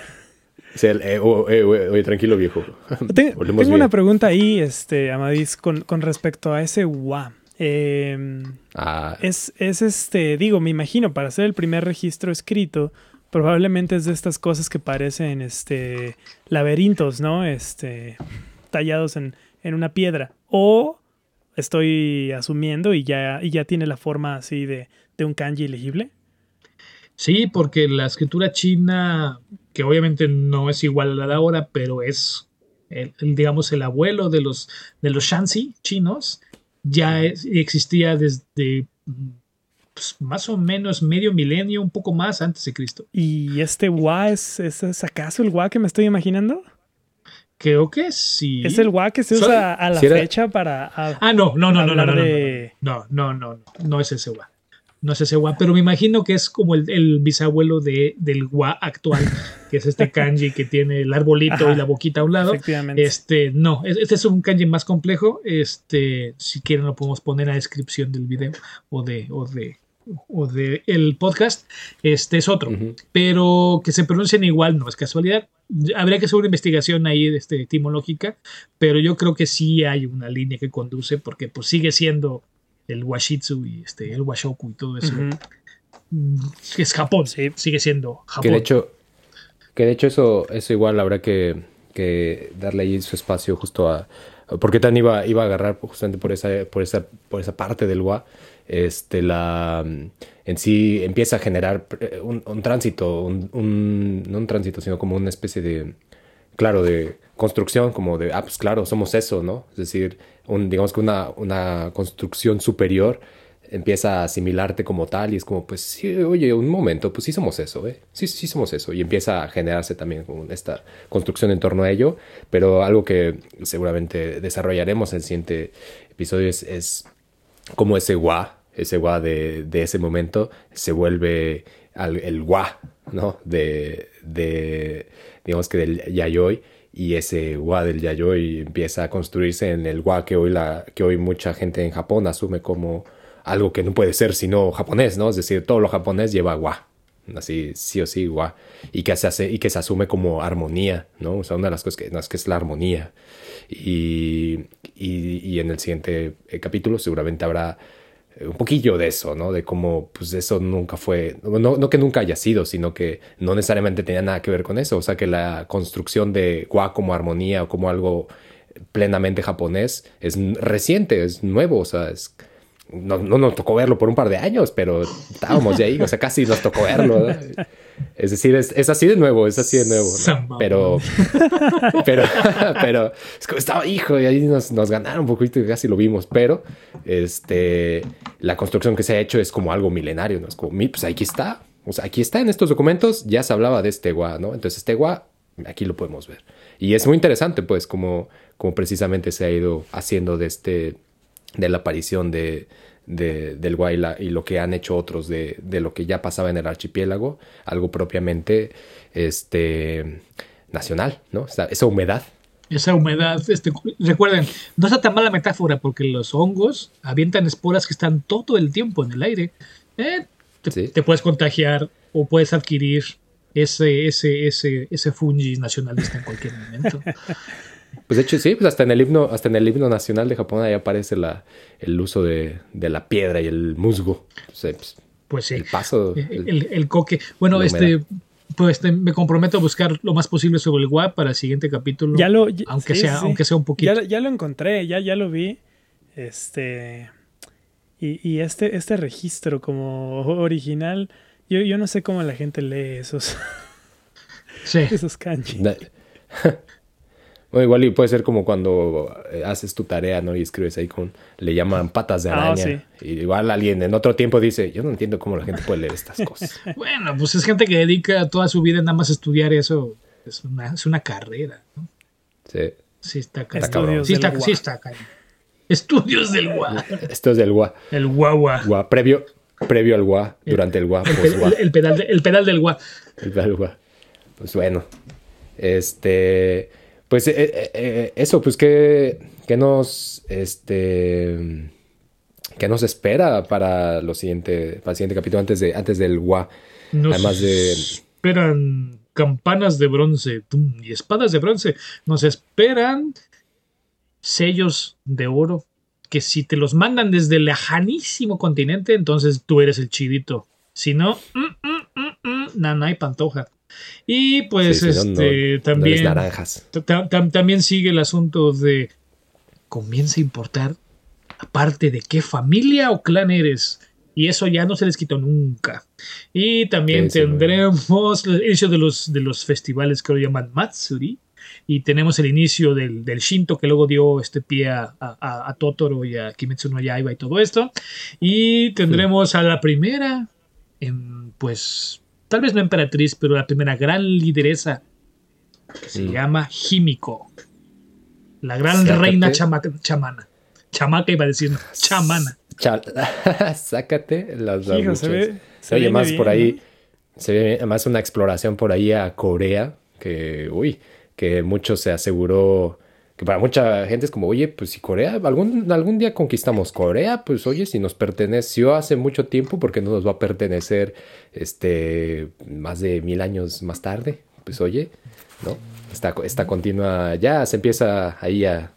Eh, oh, eh, oye, tranquilo, viejo. tengo una pregunta ahí, este, Amadís, con, con respecto a ese WA. Em, ah. es, es este, digo, me imagino, para hacer el primer registro escrito, probablemente es de estas cosas que parecen este laberintos, ¿no? Este tallados en, en una piedra. O estoy asumiendo y ya, y ya tiene la forma así de, un kanji legible. Sí, porque la escritura china, que obviamente no es igual a la de ahora, pero es, el, digamos, el abuelo de los, de los Shanxi chinos, ya existía desde pues, más o menos medio milenio, un poco más antes de Cristo. ¿Y este Wa es, es acaso el Wa que me estoy imaginando? Creo que sí. Es el WA que se usa a la fecha para. ah, no, no, no, no, no, no, no, no, no, no, es ese WA. No es ese WA, pero me imagino que es como el, bisabuelo de, del WA actual, que es este kanji que tiene el arbolito y la boquita a un lado. Efectivamente. Este, no, este es un kanji más complejo. Este, si quieren lo podemos poner a descripción del video o de, o de, o de el podcast, este es otro. Pero que se pronuncien igual no es casualidad. Habría que hacer una investigación ahí este, etimológica, pero yo creo que sí hay una línea que conduce porque pues sigue siendo el washitsu y este, el washoku y todo eso. Mm, Es Japón, Sí. sigue siendo Japón. Que de hecho, que de hecho eso, eso igual habrá que, que darle ahí su espacio justo a. Porque Tan iba, iba a agarrar justamente por esa, por esa, por esa parte del WA. Este, la en sí empieza a generar eh, un, tránsito, un, un- no un tránsito, sino como una especie de, claro, de construcción, como de, ah, pues claro, somos eso, ¿no? Es decir, un, digamos que una, una construcción superior empieza a asimilarte como tal y es como, pues sí, oye, un momento, pues sí somos eso, ¿eh? Sí, sí somos eso. Y empieza a generarse también esta construcción en torno a ello, pero algo que seguramente desarrollaremos en el siguiente episodio es cómo ese gua, ese gua de, de ese momento se vuelve al- el gua, ¿no? De, de, digamos que del yayoi y ese gua del yayoi empieza a construirse en el gua que hoy, la, que hoy mucha gente en Japón asume como algo que no puede ser sino japonés, ¿no? Es decir, todo lo japonés lleva gua. Así, sí o sí, gua. Y que se hace, y que se asume como armonía, ¿no? O sea, una de las cosas que, es que es la armonía. Y, y, en el siguiente eh, capítulo seguramente habrá eh, un poquillo de eso, ¿no? De cómo, pues eso nunca fue, no, no que nunca haya sido, sino que no necesariamente tenía nada que ver con eso. O sea, que la construcción de gua como armonía o como algo plenamente japonés es reciente, es nuevo, o sea, es, no, no nos tocó verlo por un par de años, pero estábamos de ahí, o sea, casi nos tocó verlo. ¿no? Es decir, es, es así de nuevo, es así de nuevo. ¿no? Pero, pero, pero, es como estaba, hijo, y ahí nos, nos ganaron un poquito y casi lo vimos, pero este, la construcción que se ha hecho es como algo milenario, ¿no? Es como, pues aquí está, o sea, aquí está en estos documentos, ya se hablaba de este gua, ¿no? Entonces, este gua, aquí lo podemos ver. Y es muy interesante, pues, como, como precisamente se ha ido haciendo de este, de la aparición de, de- del gua y, lo que han hecho otros de, de lo que ya pasaba en el archipiélago, algo propiamente este, nacional, ¿no? O sea, esa humedad. Esa humedad, este, recuerden, no está tan mala metáfora porque los hongos avientan esporas que están todo el tiempo en el aire. Eh, te, Sí. te puedes contagiar o puedes adquirir ese, ese, ese, ese fungi nacionalista en cualquier momento. Pues de hecho sí, pues hasta en el himno, hasta en el himno nacional de Japón ahí aparece la, el uso de, de la piedra y el musgo. O sea, pues, Pues sí. el paso. el- El, el coque. Bueno, este, pues este, me comprometo a buscar lo más posible sobre el WAP para el siguiente capítulo. Ya lo, ya- aunque sí, sea, sí. aunque sea un poquito. Ya, ya lo encontré, ya, ya lo vi. Este. Y, y este, este registro como original, yo, yo no sé cómo la gente lee esos, Sí. esos kanji. Igual y puede ser como cuando eh, haces tu tarea, ¿no? Y escribes ahí con, le llaman patas de Ah, araña. sí. Y igual alguien en otro tiempo dice, yo no entiendo cómo la gente puede leer estas cosas. Bueno, pues es gente que dedica toda su vida nada más a estudiar eso. Es una, es una carrera. ¿no? Sí. Sí está. Estudios Sí del está, gua. sí está. Estudios del gua. Esto es del gua. El guagua. Gua, previo, previo al gua, durante el gua, El, el- el pedal de- el pedal del gua. El pedal gua. Pues bueno. Este. Pues eh, eh, eh, eso, pues que, que nos. Este. ¿Qué nos espera para lo siguiente, para el siguiente capítulo antes de antes del gua? Nos Además de esperan campanas de bronce tum, y espadas de bronce. Nos esperan sellos de oro que si te los mandan desde el lejanísimo continente, entonces tú eres el chidito. Si no, mm, mm, mm, mm, na, hay pantoja. Y pues Sí, no, este no también naranjas. ta- ta- también sigue el asunto de comienza a importar aparte de qué familia o clan eres. Y eso ya no se les quitó nunca. Y también Sí, sí, tendremos el inicio de los, de los festivales que lo llaman Matsuri. Y tenemos el inicio del, del Shinto que luego dio este pie a, a- a Totoro y a Kimetsu no Yaiba y todo esto. Y tendremos a la primera, em, pues tal vez no emperatriz, pero la primera gran lideresa que se Mm. llama Himiko. La gran Sácate. reina chamaca, chamana. Chamaca iba a decir, chamana. Cha- Sácate las Hijo, se ve- se Oye, más bien, por ahí. ¿no? Se ve además una exploración por ahí a Corea. Que, uy, que mucho se aseguró. Que para mucha gente es como, oye, pues si Corea, algún, algún día conquistamos Corea, pues oye, si nos perteneció hace mucho tiempo, ¿por qué no nos va a pertenecer este más de mil años más tarde? Pues oye, ¿no? Esta, esta continua, ya se empieza ahí a,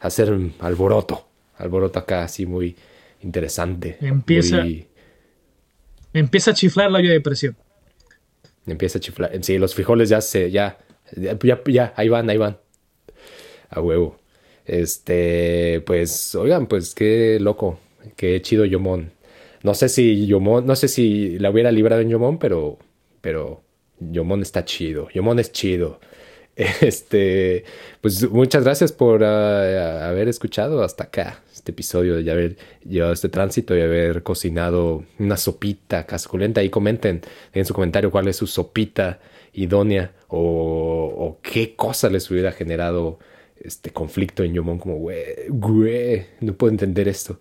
a hacer alboroto, alboroto acá así muy, interesante. Empieza- muy- Empieza a chiflar la olla de presión. empieza a chiflar. Sí, los frijoles ya se, ya, ya, ya, ya, ahí van, ahí van. A huevo. Este, pues, oigan, pues qué loco, qué chido Yomón. No sé si Yomón, no sé si la hubiera librado en Yomón, pero, pero Yomón está chido. Yomón es chido. Este, pues muchas gracias por ah, haber escuchado hasta acá este episodio, de haber llevado este tránsito y haber cocinado una sopita casculenta. Y comenten en su comentario cuál es su sopita idónea o qué cosa les hubiera generado este conflicto en Yomón, como, güey, no puedo entender esto.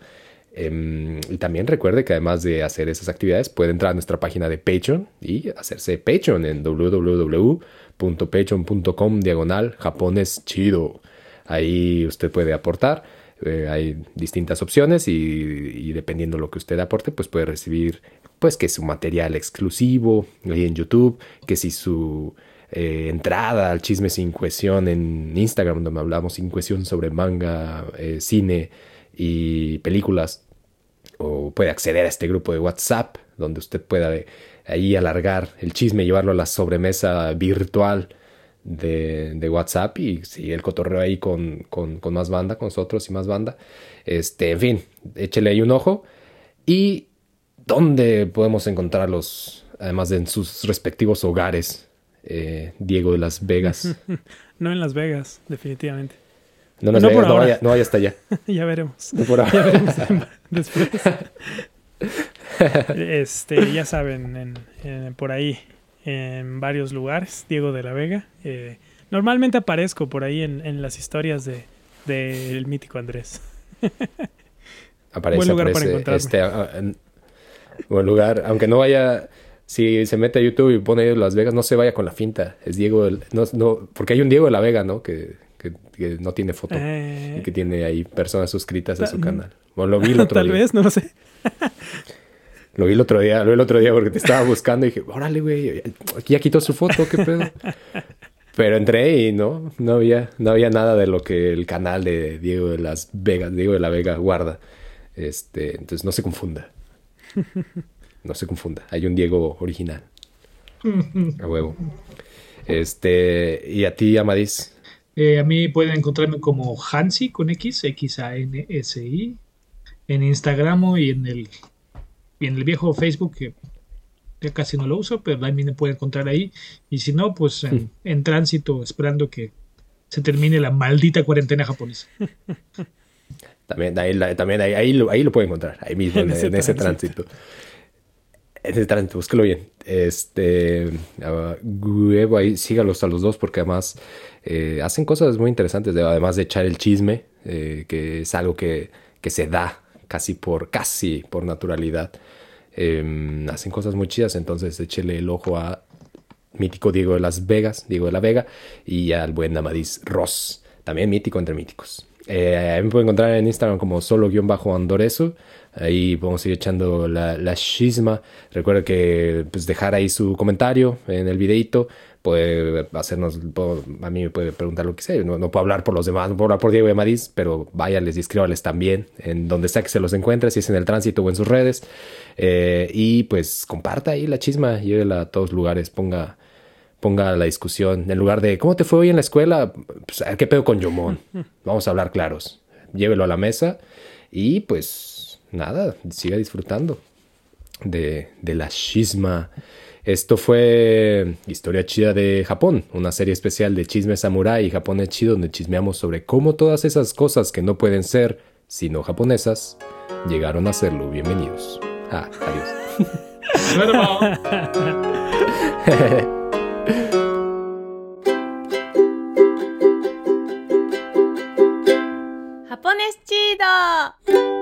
Em, y también recuerde que además de hacer esas actividades, puede entrar a nuestra página de Patreon y hacerse Patreon en www.patreon.com diagonal japonés chido. Ahí usted puede aportar. eh, hay distintas opciones y, y dependiendo lo que usted aporte, pues puede recibir pues que su material exclusivo ahí en YouTube, que si su eh, entrada al chisme sin cuestión en Instagram, donde hablamos sin cuestión sobre manga, eh, cine y películas, o puede acceder a este grupo de WhatsApp, donde usted pueda eh, ahí alargar el chisme, llevarlo a la sobremesa virtual de, WhatsApp y sigue el cotorreo ahí con, con, con más banda, con nosotros y más banda. Este, en fin, échele ahí un ojo. ¿Y dónde podemos encontrarlos, además de en sus respectivos hogares, eh, Diego de Las Vegas? No en Las Vegas, definitivamente. No, Las No por no ahora. vaya, no vaya hasta allá. ya veremos. No por ahora. Ya veremos después. Este, ya saben, en- en- por ahí, en varios lugares, Diego de la Vega. Eh, normalmente aparezco por ahí en, en las historias de del mítico Andrés. Aparece, Buen lugar para aparece, encontrarme. este, en- buen lugar, aunque no vaya, si se mete a YouTube y pone Las Vegas, no se vaya con la finta, es Diego, del- no, no, porque hay un Diego de la Vega, ¿no? Que, que- que no tiene foto Eh, y que tiene ahí personas suscritas a su tal- canal. Bueno, lo vi el otro Tal día. vez, no lo sé. Lo vi el otro día, lo vi el otro día porque te estaba buscando y dije, órale, güey, ya quitó su foto, qué pedo. Pero entré y no, no había, no había nada de lo que el canal de Diego de las Vegas, Diego de la Vega guarda. Este, entonces no se confunda. No se confunda. Hay un Diego original. A huevo. Este, y a ti, Amadís. Eh, a mí pueden encontrarme como Hansi con X, X-A-N-S-I, en Instagram y en el, y en el viejo Facebook, que ya casi no lo uso, pero también me pueden encontrar ahí. Y si no, pues en, en tránsito, esperando que se termine la maldita cuarentena japonesa. También, ahí, también ahí, ahí, lo, ahí lo puede encontrar, ahí mismo, en, En ese en ese tránsito. tránsito. Tránsito, búsquelo bien. Este, ah, ahí sígalos a los dos porque además eh, hacen cosas muy interesantes, de- además de echar el chisme, eh, que es algo que, que se da casi por, casi por naturalidad. Em, hacen cosas muy chidas, entonces échele el ojo a mítico Diego de Las Vegas, Diego de la Vega, y al buen Amadís Ross, también mítico entre míticos. Eh, me pueden encontrar en Instagram como solo-andoreso. Ahí podemos ir echando la, la chisma. Recuerda que pues, dejar ahí su comentario en el videito. Puede hacernos, puedo- a mí me puede preguntar lo que sea. No, no puedo hablar por los demás, no puedo hablar por Diego y Amadís, pero váyales y escríbales también en donde sea que se los encuentre, si es en el tránsito o en sus redes. Eh, y pues comparta ahí la chisma, llévela a todos lugares, ponga, ponga la discusión. En lugar de, ¿cómo te fue hoy en la escuela? Pues, ¿qué pedo con Yomón? Vamos a hablar claros. Llévelo a la mesa y pues nada, siga disfrutando de, la chisma. Esto fue Historia Chida de Japón, una serie especial de Chisme Samurai y Japón es Chido, donde chismeamos sobre cómo todas esas cosas que no pueden ser sino japonesas llegaron a serlo. Bienvenidos. Ah, adiós. japonés chido.